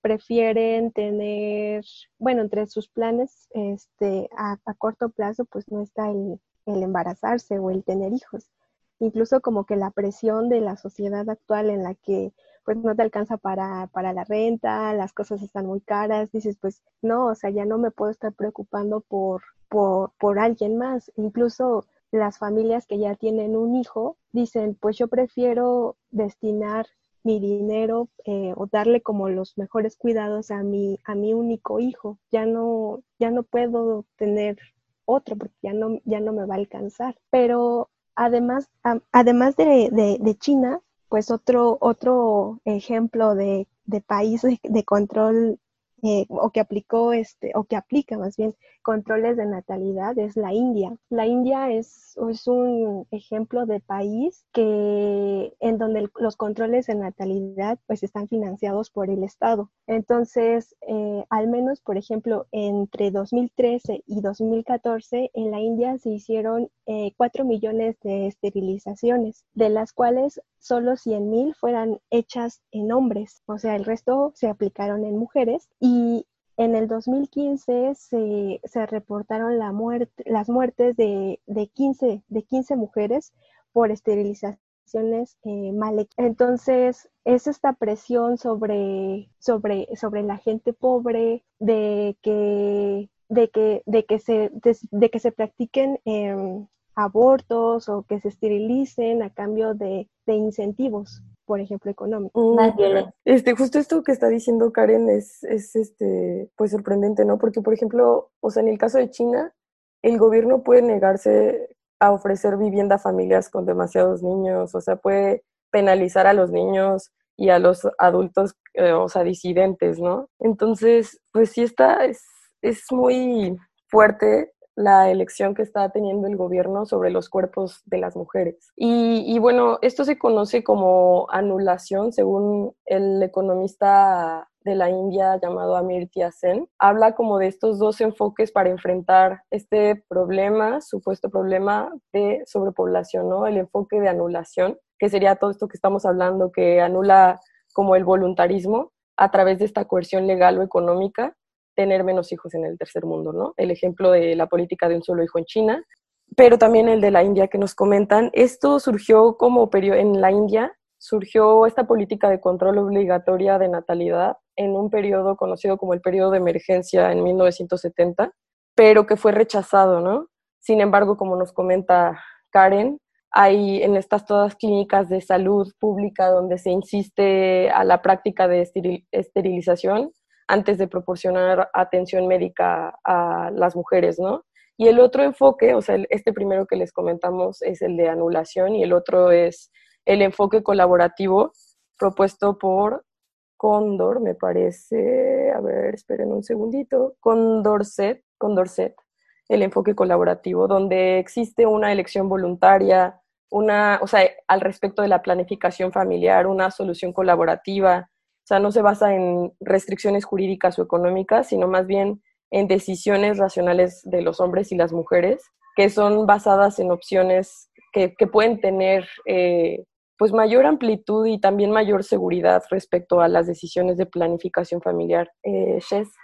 prefieren tener, bueno, entre sus planes este, a, corto plazo, pues no está el, el embarazarse o el tener hijos. Incluso como que la presión de la sociedad actual en la que pues no te alcanza para, para la renta, las cosas están muy caras, dices, pues no, o sea, ya no me puedo estar preocupando por, por, por alguien más. Incluso las familias que ya tienen un hijo dicen, pues yo prefiero destinar mi dinero eh, o darle como los mejores cuidados a mi, a mi único hijo. Ya no, ya no puedo tener otro porque ya no, ya no me va a alcanzar. Pero además, además de, de, de China, pues otro, otro ejemplo de, país de, control eh, o que aplicó este, o que aplica más bien controles de natalidad es la India. La India es, es un ejemplo de país que en donde los controles de natalidad pues están financiados por el Estado. Entonces, eh, al menos, por ejemplo, entre 2013 y 2014 en la India se hicieron eh, 4 millones de esterilizaciones, de las cuales solo 100 mil fueran hechas en hombres, o sea, el resto se aplicaron en mujeres y en el 2015 se, se reportaron la muerte, las muertes de, de, 15, de 15 mujeres por esterilizaciones eh, mal Entonces, es esta presión sobre, sobre, sobre la gente pobre de que, de que, de que, se, de, que se practiquen em, abortos o que se esterilicen a cambio de, de incentivos por ejemplo, económico. Mm, este, justo esto que está diciendo Karen es, es este, pues sorprendente, ¿no? Porque, por ejemplo, o sea, en el caso de China, el gobierno puede negarse a ofrecer vivienda a familias con demasiados niños, o sea, puede penalizar a los niños y a los adultos, eh, o sea, disidentes, ¿no? Entonces, pues sí está, es, es muy fuerte la elección que está teniendo el gobierno sobre los cuerpos de las mujeres. Y, bueno, esto se conoce como anulación, según el economista de la India llamado Amirtya Sen, habla como de estos dos enfoques para enfrentar este problema, supuesto problema de sobrepoblación, ¿no? El enfoque de anulación, que sería todo esto que estamos hablando, que anula como el voluntarismo a través de esta coerción legal o económica tener menos hijos en el tercer mundo, ¿no? El ejemplo de la política de un solo hijo en China, pero también el de la India que nos comentan. Esto surgió como en la India, surgió esta política de control obligatoria de natalidad en un periodo conocido como el periodo de emergencia en 1970, pero que fue rechazado, ¿no? Sin embargo, como nos comenta Karen, hay en estas todas clínicas de salud pública donde se insiste a la práctica de esterilización, antes de proporcionar atención médica a las mujeres, ¿no? Y el otro enfoque, o sea, este primero que les comentamos es el de anulación y el otro es el enfoque colaborativo propuesto por Condor, me parece, a ver, esperen un segundito, Condorcet, Condorcet, el enfoque colaborativo, donde existe una elección voluntaria, una, o sea, al respecto de la planificación familiar, una solución colaborativa, o sea, no se basa en restricciones jurídicas o económicas, sino más bien en decisiones racionales de los hombres y las mujeres, que son basadas en opciones que, pueden tener eh, pues mayor amplitud y también mayor seguridad respecto a las decisiones de planificación familiar. Eh,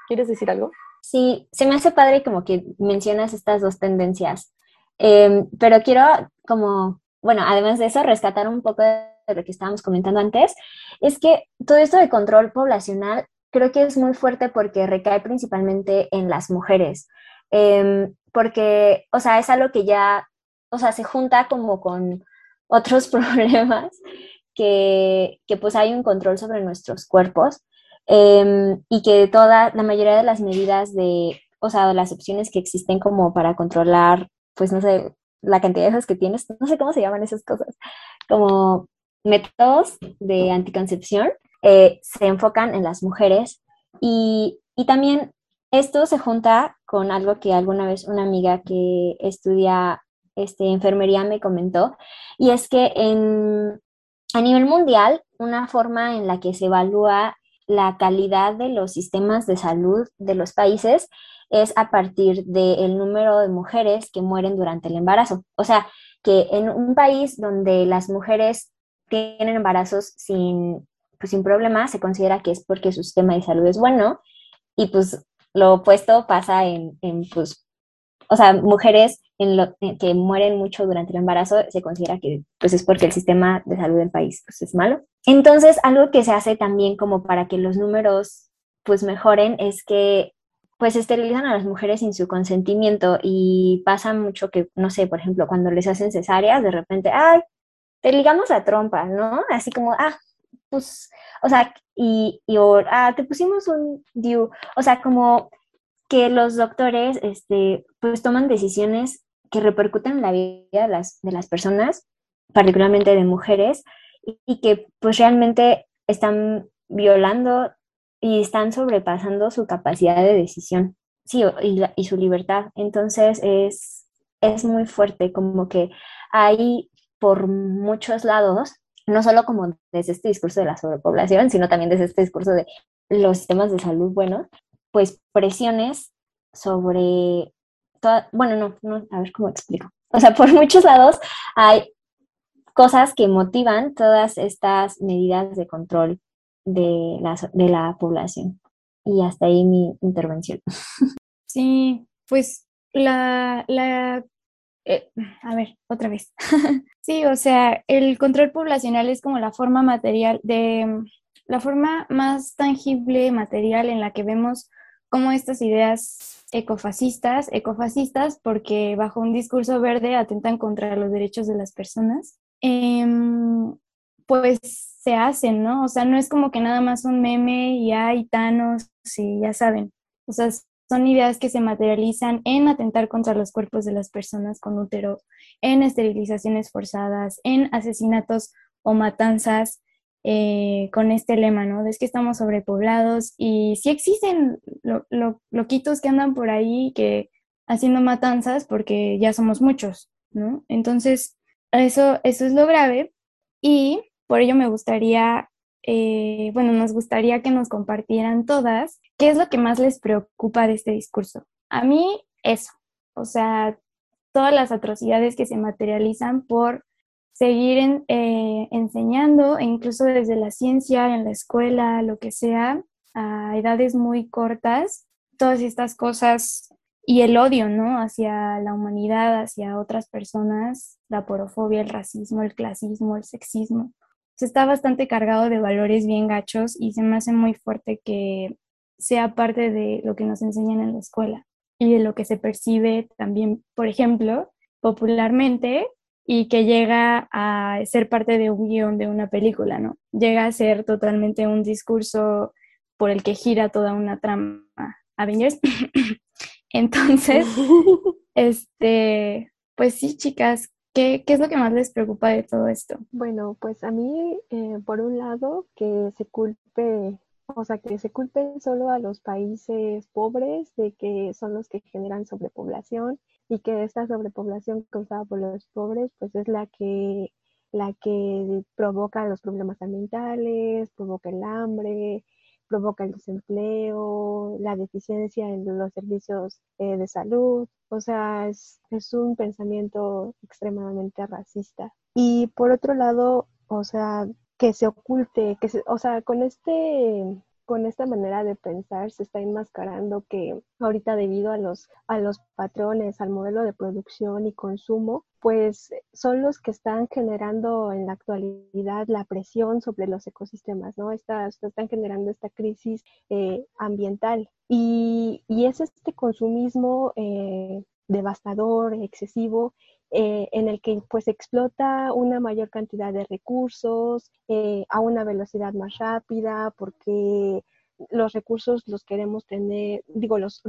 ¿quieres decir algo? Sí, se me hace padre como que mencionas estas dos tendencias, em, pero quiero como, bueno, además de eso, rescatar un poco de lo que estábamos comentando antes, es que todo esto de control poblacional creo que es muy fuerte porque recae principalmente en las mujeres, em, porque, o sea, es algo que ya, o sea, se junta como con otros <laughs> problemas que, que pues hay un control sobre nuestros cuerpos em, y que toda, la mayoría de las medidas de, o sea, las opciones que existen como para controlar, pues no sé, la cantidad de hijos que tienes, no sé cómo se llaman esas cosas, como métodos de anticoncepción eh, se enfocan en las mujeres y, también esto se junta con algo que alguna vez una amiga que estudia este, enfermería me comentó, y es que en, a nivel mundial, una forma en la que se evalúa la calidad de los sistemas de salud de los países es a partir del número de mujeres que mueren durante el embarazo. O sea, que en un país donde las mujeres tienen embarazos sin, pues, sin problemas, se considera que es porque su sistema de salud es bueno y pues lo opuesto pasa en, en pues, o sea, mujeres que mueren mucho durante el embarazo, se considera que pues es porque el sistema de salud del país pues, es malo. Entonces, algo que se hace también como para que los números pues mejoren es que pues esterilizan a las mujeres sin su consentimiento y pasa mucho que, no sé, por ejemplo, cuando les hacen cesáreas, de repente, ay, te ligamos a trompa, ¿no? Así como, ah, pues, o sea, y, y ah, te pusimos un DIU, o sea, como que los doctores, este, pues toman decisiones que repercuten en la vida de las, de las personas, particularmente de mujeres, y, y que pues realmente están violando y están sobrepasando su capacidad de decisión, sí, y, y su libertad. Entonces es, es muy fuerte, como que hay por muchos lados, no solo como desde este discurso de la sobrepoblación, sino también desde este discurso de los sistemas de salud buenos, pues presiones sobre, bueno, no, no, a ver cómo explico. O sea, por <laughs> muchos lados hay cosas que motivan todas estas medidas de control de la, de la población. Y hasta ahí mi intervención. Sí, pues la eh, a ver, otra vez. <laughs> sí, o sea, el control poblacional es como la forma material de, la forma más tangible, material en la que vemos cómo estas ideas ecofascistas, ecofascistas porque bajo un discurso verde atentan contra los derechos de las personas, em, pues se hacen, ¿no? O sea, no es como que nada más un meme y hay tanos y ya saben. O sea, son ideas que se materializan en atentar contra los cuerpos de las personas con útero, en esterilizaciones forzadas, en asesinatos o matanzas eh, con este lema, ¿no? Es que estamos sobrepoblados y sí existen loquitos que andan por ahí que haciendo matanzas porque ya somos muchos, ¿no? Entonces, eso, eso es lo grave y por ello me gustaría eh, bueno, nos gustaría que nos compartieran todas qué es lo que más les preocupa de este discurso. A mí, eso, o sea, todas las atrocidades que se materializan por seguir eh, enseñando, e incluso desde la ciencia, en la escuela, lo que sea, a edades muy cortas, todas estas cosas y el odio, ¿no? Hacia la humanidad, hacia otras personas, la porofobia, el racismo, el clasismo, el sexismo está bastante cargado de valores bien gachos y se me hace muy fuerte que sea parte de lo que nos enseñan en la escuela y de lo que se percibe también, por ejemplo, popularmente y que llega a ser parte de un guion de una película, ¿no? Llega a ser totalmente un discurso por el que gira toda una trama. Avengers. <laughs> Entonces, <laughs> este, pues sí, chicas, ¿Qué, es lo que más les preocupa de todo esto? Bueno, pues a mí, eh, por un lado, que se culpe, o sea, que se culpe solo a los países pobres de que son los que generan sobrepoblación y que esta sobrepoblación causada por los pobres, pues es la que la que provoca los problemas ambientales, provoca el hambre, provoca el desempleo, la deficiencia en los servicios eh, de salud. O sea, es, es un pensamiento extremadamente racista. Y por otro lado, o sea, que se oculte, que se, o sea, con este con esta manera de pensar se está enmascarando que ahorita debido a los, a los patrones, al modelo de producción y consumo, pues son los que están generando en la actualidad la presión sobre los ecosistemas, ¿no? están generando esta crisis eh, ambiental. Y, es este consumismo eh, devastador, excesivo, eh, en el que pues explota una mayor cantidad de recursos eh, a una velocidad más rápida porque los recursos los queremos tener, digo, los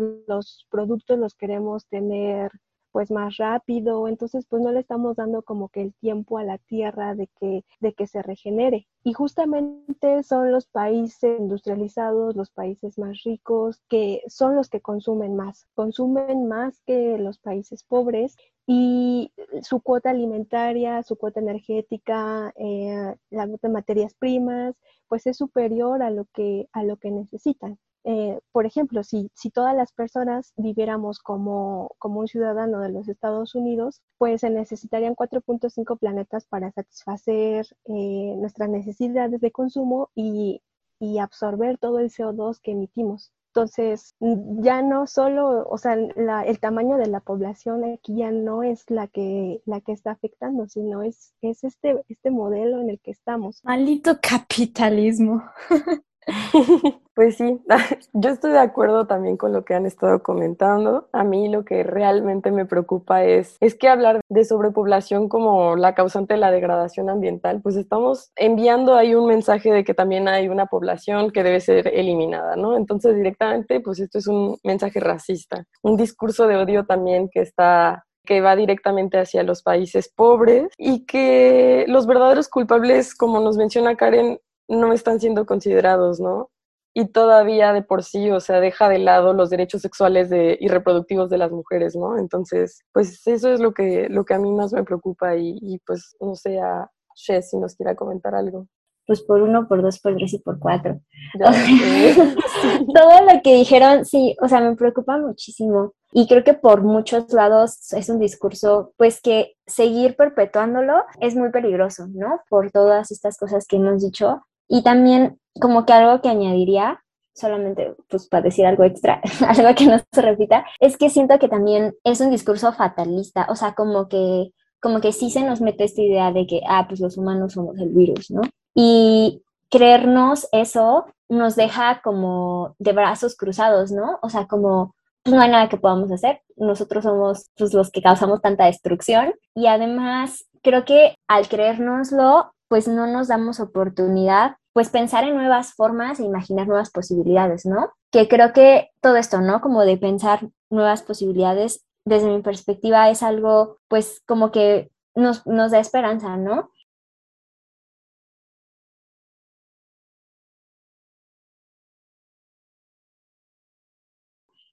productos los queremos tener pues más rápido, entonces pues no le estamos dando como que el tiempo a la tierra de que, de que se regenere. Y justamente son los países industrializados, los países más ricos, que son los que consumen más, consumen más que los países pobres y su cuota alimentaria, su cuota energética, eh, la cuota de materias primas, pues es superior a lo que, a lo que necesitan. Eh, por ejemplo, si, si todas las personas viviéramos como, como un ciudadano de los Estados Unidos, pues se necesitarían 4.5 planetas para satisfacer eh, nuestras necesidades de consumo y, y absorber todo el CO2 que emitimos. Entonces, ya no solo, o sea, el tamaño de la población aquí ya no es la que, la que está afectando, sino es, es este, este modelo en el que estamos. Maldito capitalismo. <laughs> <laughs> Pues sí, <laughs> yo estoy de acuerdo también con lo que han estado comentando. A mí lo que realmente me preocupa es, es que hablar de sobrepoblación como la causante de la degradación ambiental, pues estamos enviando ahí un mensaje de que también hay una población que debe ser eliminada, ¿no? Entonces directamente, pues esto es un mensaje racista, un discurso de odio también que está que va directamente hacia los países pobres y que los verdaderos culpables, como nos menciona Karen, no están siendo considerados, ¿no? y todavía de por sí, o sea, deja de lado los derechos sexuales de, y reproductivos de las mujeres, ¿no? Entonces, pues eso es lo que, lo que a mí más me preocupa y, y pues no sé a si nos quiera comentar algo. Pues por uno, por dos, por tres y por cuatro. <laughs> <laughs> Todo lo que dijeron, sí, o sea, me preocupa muchísimo. Y creo que por muchos lados es un discurso, pues que seguir perpetuándolo es muy peligroso, ¿no? Por todas estas cosas que hemos dicho. Y también como que algo que añadiría, solamente pues para decir algo extra, <laughs> algo que no se repita, es que siento que también es un discurso fatalista, o sea, como que como que sí se nos mete esta idea de que, ah, pues los humanos somos el virus, ¿no? Y creernos eso nos deja como de brazos cruzados, ¿no? O sea, como pues no hay nada que podamos hacer, nosotros somos pues, los que causamos tanta destrucción y además creo que al creérnoslo, pues no nos damos oportunidad pues pensar en nuevas formas e imaginar nuevas posibilidades, ¿no? Que creo que todo esto, ¿no? Como de pensar nuevas posibilidades, desde mi perspectiva es algo, pues como que nos, nos da esperanza, ¿no?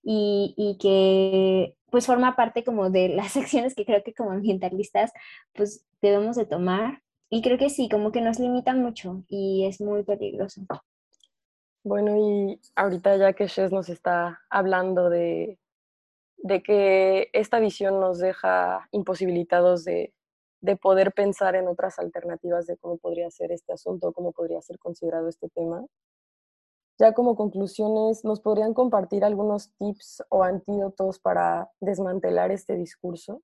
Y, y, que pues forma parte como de las <laughs> acciones que creo que como ambientalistas pues debemos de tomar y creo que sí, como que nos limitan mucho y es muy peligroso. Bueno, y ahorita ya que Shes nos está hablando de, de que esta visión nos deja imposibilitados de, de poder pensar en otras alternativas de cómo podría ser este asunto, cómo podría ser considerado este tema. Ya como conclusiones, ¿nos podrían compartir algunos tips o antídotos para desmantelar este discurso?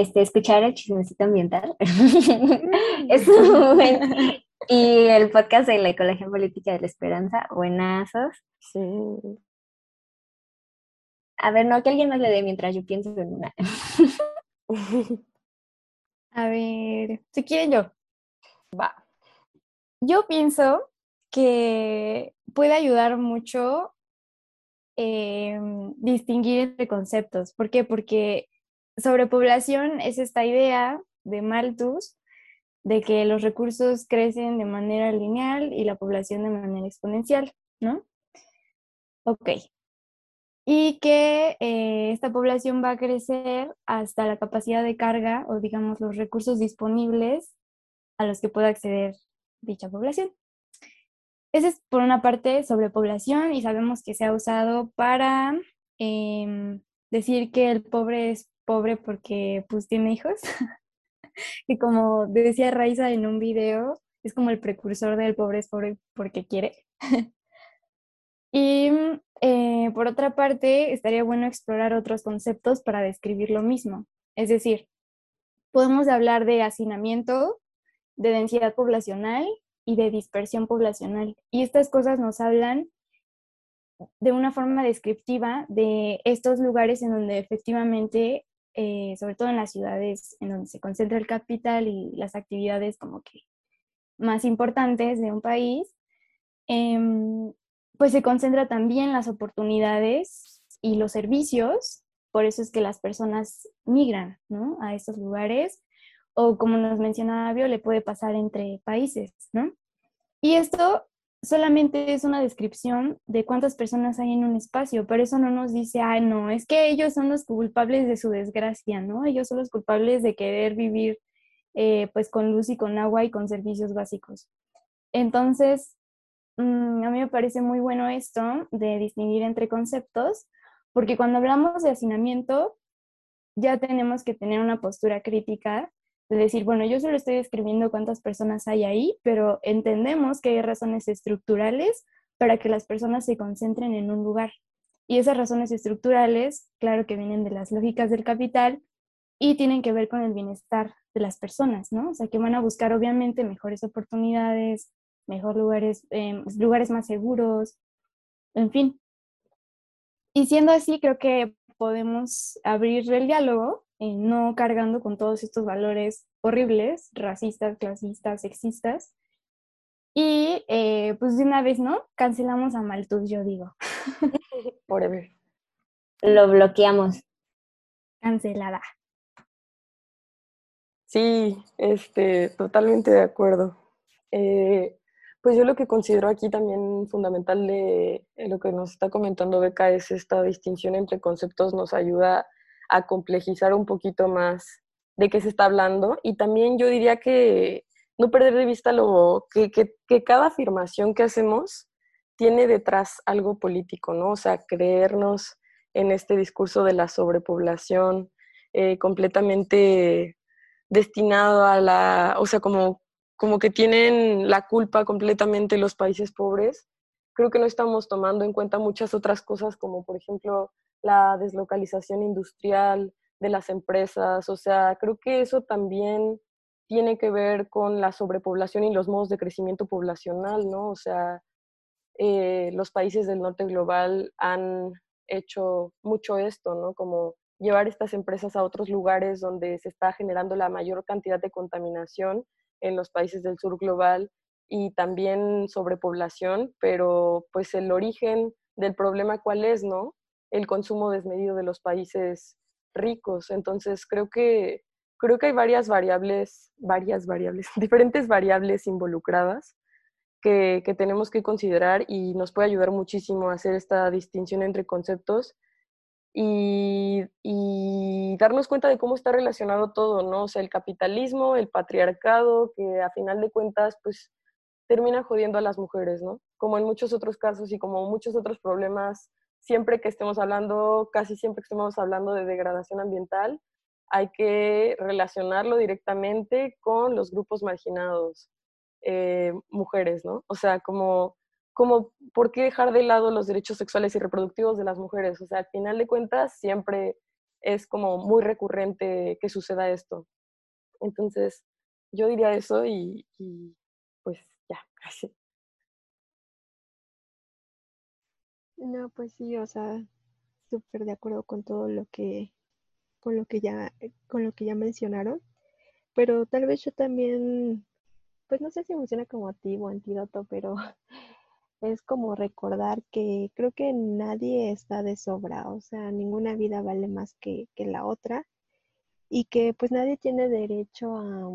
Este, escuchar el chismecito ambiental. es muy Y el podcast de la Ecología Política de la Esperanza, buenazos. Sí. A ver, no, que alguien más le dé mientras yo pienso en una. <laughs> A ver, si quieren yo. Va. Yo pienso que puede ayudar mucho eh, distinguir entre conceptos. ¿Por qué? Porque sobrepoblación es esta idea de Malthus de que los recursos crecen de manera lineal y la población de manera exponencial, ¿no? Ok. Y que eh, esta población va a crecer hasta la capacidad de carga o digamos los recursos disponibles a los que pueda acceder dicha población. Ese es por una parte sobrepoblación y sabemos que se ha usado para em, decir que el pobre es pobre porque pues tiene hijos. <laughs> y como decía Raiza en un video, es como el precursor del pobre es pobre porque quiere. <laughs> y eh, por otra parte, estaría bueno explorar otros conceptos para describir lo mismo. Es decir, podemos hablar de hacinamiento, de densidad poblacional y de dispersión poblacional. Y estas cosas nos hablan de una forma descriptiva de estos lugares en donde efectivamente eh, sobre todo en las ciudades en donde se concentra el capital y las actividades como que más importantes de un país, em, pues se concentra también las oportunidades y los servicios, por eso es que las personas migran ¿no? a estos lugares, o como nos mencionaba le puede pasar entre países, ¿no? Y esto solamente es una descripción de cuántas personas hay en un espacio, pero eso no nos dice, ah, no, es que ellos son los culpables de su desgracia, ¿no? Ellos son los culpables de querer vivir eh, pues con luz y con agua y con servicios básicos. Entonces, mm, a mí me parece muy bueno esto de distinguir entre conceptos, porque cuando hablamos de hacinamiento, ya tenemos que tener una postura crítica de decir, bueno, yo solo estoy describiendo cuántas personas hay ahí, pero entendemos que hay razones estructurales para que las personas se concentren en un lugar. Y esas razones estructurales, claro que vienen de las lógicas del capital y tienen que ver con el bienestar de las personas, ¿no? O sea, que van a buscar obviamente mejores oportunidades, mejor lugares, eh, lugares más seguros, en fin. Y siendo así, creo que podemos abrir el diálogo eh, no cargando con todos estos valores horribles, racistas, clasistas, sexistas. Y eh, pues de una vez, ¿no? Cancelamos a Malthus, yo digo. <laughs> <laughs> Forever. Lo bloqueamos. Cancelada. Sí, este, totalmente de acuerdo. Eh, Pues yo lo que considero aquí también fundamental de lo que nos está comentando Beca es esta distinción entre conceptos, nos ayuda a complejizar un poquito más de qué se está hablando y también yo diría que no perder de vista lo que, que, cada afirmación que hacemos tiene detrás algo político, ¿no? O sea, creernos en este discurso de la sobrepoblación eh, completamente destinado a la, o sea, como, como que tienen la culpa completamente los países pobres. Creo que no estamos tomando en cuenta muchas otras cosas como, por ejemplo, la deslocalización industrial de las empresas. O sea, creo que eso también tiene que ver con la sobrepoblación y los modos de crecimiento poblacional, ¿no? O sea, eh, los países del norte global han hecho mucho esto, ¿no? Como llevar estas empresas a otros lugares donde se está generando la mayor cantidad de contaminación en los países del sur global y también sobrepoblación, pero pues el origen del problema cuál es, ¿no? El consumo desmedido de los países ricos. Entonces creo que creo que hay varias variables, varias variables, <laughs> diferentes variables involucradas que, que, tenemos que considerar y nos puede ayudar muchísimo a hacer esta distinción entre conceptos y, y, darnos cuenta de cómo está relacionado todo, ¿no? O sea, el capitalismo, el patriarcado, que a final de cuentas, pues termina jodiendo a las mujeres, ¿no? Como en muchos otros casos y como muchos otros problemas, siempre que estemos hablando, casi siempre que estemos hablando de degradación ambiental, hay que relacionarlo directamente con los grupos marginados, eh, mujeres, ¿no? O sea, como, como, ¿por qué dejar de lado los derechos sexuales y reproductivos de las mujeres? O sea, al final de cuentas, siempre es como muy recurrente que suceda esto. Entonces, yo diría eso y, y pues ya, <laughs> casi. No, pues sí, o sea, súper de acuerdo con todo lo que con lo que ya, con lo que ya mencionaron, pero tal vez yo también, pues no sé si funciona como activo, antídoto, pero <laughs> es como recordar que creo que nadie está de sobra, o sea, ninguna vida vale más que, que la otra y que pues nadie tiene derecho a,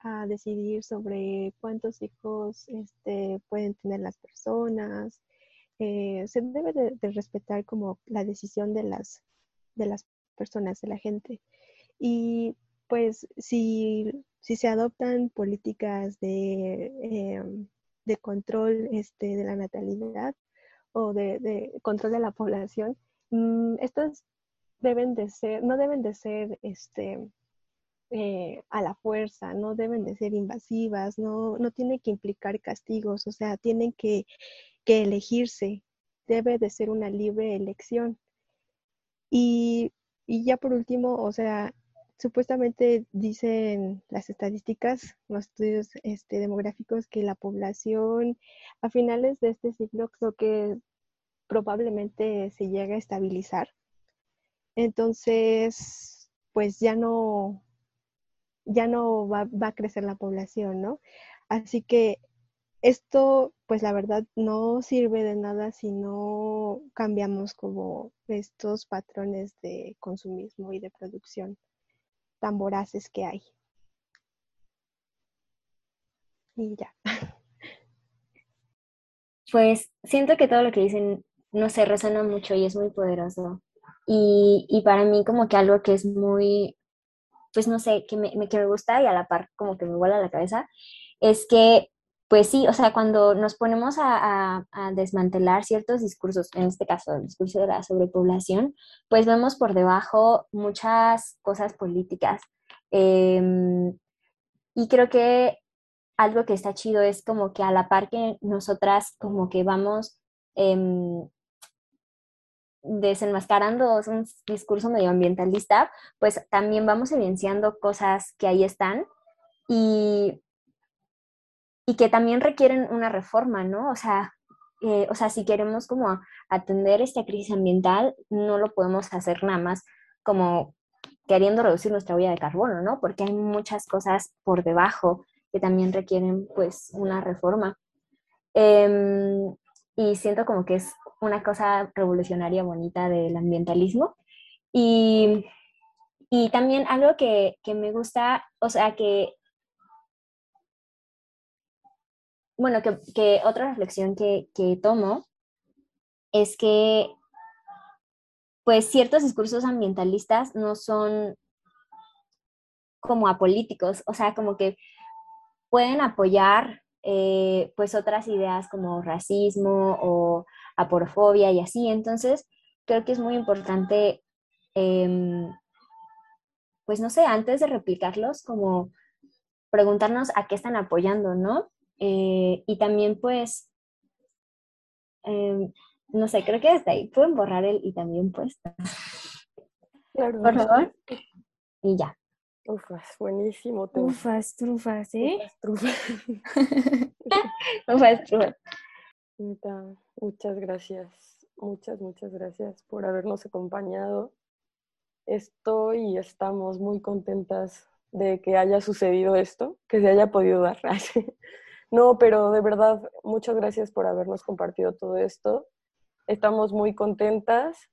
a decidir sobre cuántos hijos este, pueden tener las personas. Eh, se debe de, de, respetar como la decisión de las, de las personas, de la gente. Y pues si, si se adoptan políticas de, em, de control este, de la natalidad o de, control de la población, mm, estas deben de ser, no deben de ser este, eh, a la fuerza, no deben de ser invasivas, no, no tiene que implicar castigos, o sea, tienen que, que elegirse, debe de ser una libre elección. Y y ya por último, o sea, supuestamente dicen las estadísticas, los estudios este, demográficos, que la población a finales de este siglo creo que probablemente se llega a estabilizar. Entonces, pues ya no, ya no va, va a crecer la población, ¿no? Así que esto, pues la verdad, no sirve de nada si no cambiamos como estos patrones de consumismo y de producción tan voraces que hay. Y ya. <laughs> Pues siento que todo lo que dicen, no sé, resuena mucho y es muy poderoso. Y, y para mí como que algo que es muy, pues no sé, que me, que me gusta y a la par como que me vuela la cabeza, es que pues sí, o sea, cuando nos ponemos a, desmantelar ciertos discursos, en este caso el discurso de la sobrepoblación, pues vemos por debajo muchas cosas políticas. Em, y creo que algo que está chido es como que a la par que nosotras como que vamos em, desenmascarando un discurso medioambientalista, pues también vamos evidenciando cosas que ahí están y y que también requieren una reforma, ¿no? O sea, eh, o sea, si queremos como atender esta crisis ambiental, no lo podemos hacer nada más como queriendo reducir nuestra huella de carbono, ¿no? Porque hay muchas cosas por debajo que también requieren pues una reforma. Em, y siento como que es una cosa revolucionaria bonita del ambientalismo. Y, y también algo que, que me gusta, o sea, que bueno, que, que otra reflexión que, que tomo es que pues ciertos discursos ambientalistas no son como apolíticos, o sea, como que pueden apoyar eh, pues otras ideas como racismo o aporofobia y así. Entonces, creo que es muy importante, em, pues no sé, antes de replicarlos, como preguntarnos a qué están apoyando, ¿no? Eh, y también pues, em, no sé, creo que hasta ahí pueden borrar el y también pues. Claro. Por favor. Y ya. Ufas, buenísimo. te- Ufas, trufas, ¿eh? Trufas. Ufas, trufas. <laughs> Muchas gracias, muchas, muchas gracias por habernos acompañado. Estoy y estamos muy contentas de que haya sucedido esto, que se haya podido dar. <laughs> No, pero de verdad, muchas gracias por habernos compartido todo esto. Estamos muy contentas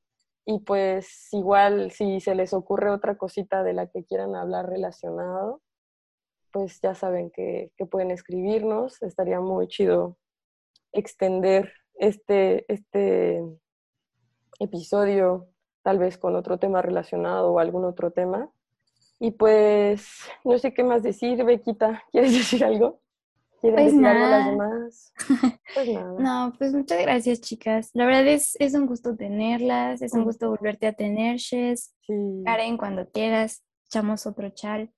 y pues igual si se les ocurre otra cosita de la que quieran hablar relacionado, pues ya saben que, que pueden escribirnos. Estaría muy chido extender este, este episodio tal vez con otro tema relacionado o algún otro tema. Y pues no sé qué más decir, Bequita. <laughs> ¿Quieres decir algo? ¿Quieren Pues decir algo las nada. demás? <laughs> Pues nada. No, pues muchas gracias, chicas. La verdad es, es un gusto tenerlas, es un gusto volverte a tener, Shes. Sí. Karen, cuando quieras, echamos otro chal.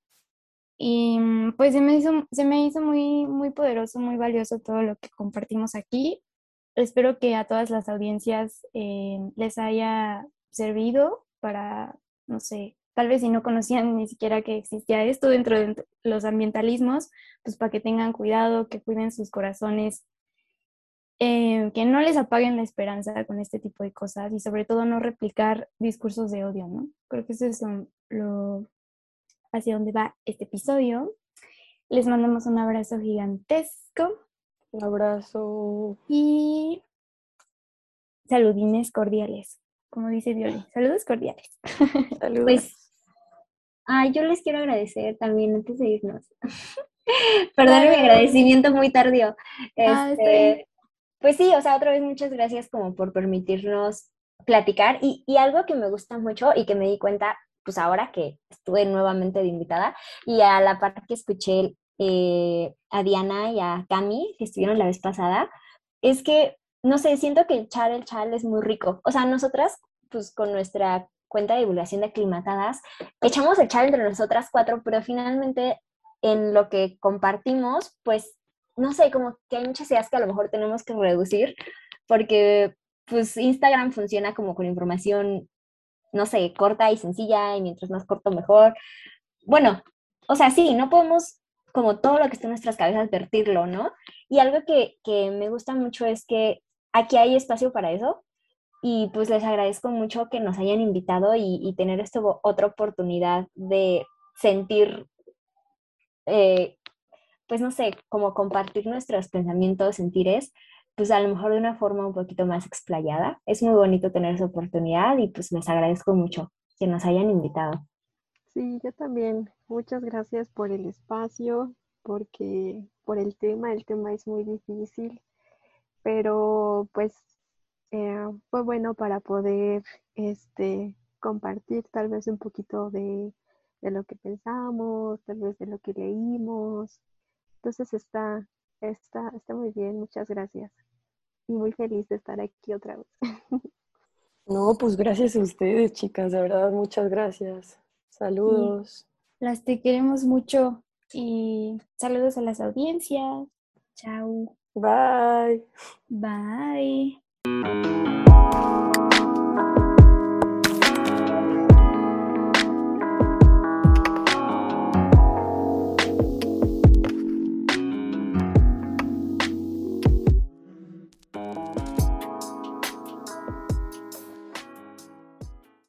Y mm, pues se me hizo, se me hizo muy, muy poderoso, muy valioso todo lo que compartimos aquí. Espero que a todas las audiencias eh, les haya servido para, no sé, tal vez si no conocían ni siquiera que existía esto dentro de los ambientalismos, pues para que tengan cuidado, que cuiden sus corazones, eh, que no les apaguen la esperanza con este tipo de cosas y sobre todo no replicar discursos de odio, ¿no? Creo que eso es lo, hacia donde va este episodio. Les mandamos un abrazo gigantesco Un abrazo. y saludines cordiales, como dice Violi, <laughs> saludos cordiales. <laughs> Saludos. Pues, ay, yo les quiero agradecer también antes de irnos. <laughs> Perdón mi agradecimiento muy tardío. Ah, Este, pues sí, o sea, otra vez muchas gracias como por permitirnos platicar y, y algo que me gusta mucho y que me di cuenta, pues ahora que estuve nuevamente de invitada y a la par que escuché eh, a Diana y a Cami, que estuvieron la vez pasada, es que, no sé, siento que el chal, el es muy rico. O sea, nosotras, pues con nuestra cuenta de divulgación de aclimatadas, echamos el chal entre nosotras cuatro, pero finalmente en lo que compartimos, pues, no sé, como que hay muchas ideas que a lo mejor tenemos que reducir, porque pues Instagram funciona como con información, no sé, corta y sencilla, y mientras más corto mejor. Bueno, o sea, sí, no podemos como todo lo que está en nuestras cabezas vertirlo, ¿no? Y algo que, que me gusta mucho es que aquí hay espacio para eso y pues les agradezco mucho que nos hayan invitado y, tener esta otra oportunidad de sentir, eh, pues no sé, como compartir nuestros pensamientos, sentires, pues a lo mejor de una forma un poquito más explayada. Es muy bonito tener esa oportunidad y pues les agradezco mucho que nos hayan invitado. Sí, yo también. Muchas gracias por el espacio, porque por el tema, el tema es muy difícil, pero pues eh, fue bueno para poder este, compartir tal vez un poquito de, de lo que pensamos, tal vez de lo que leímos. Entonces está, está, está muy bien, muchas gracias. Y muy feliz de estar aquí otra vez. <laughs> No, pues gracias a ustedes, chicas, de verdad, muchas gracias. Saludos. Las te queremos mucho y saludos a las audiencias. Chao. Bye. Bye.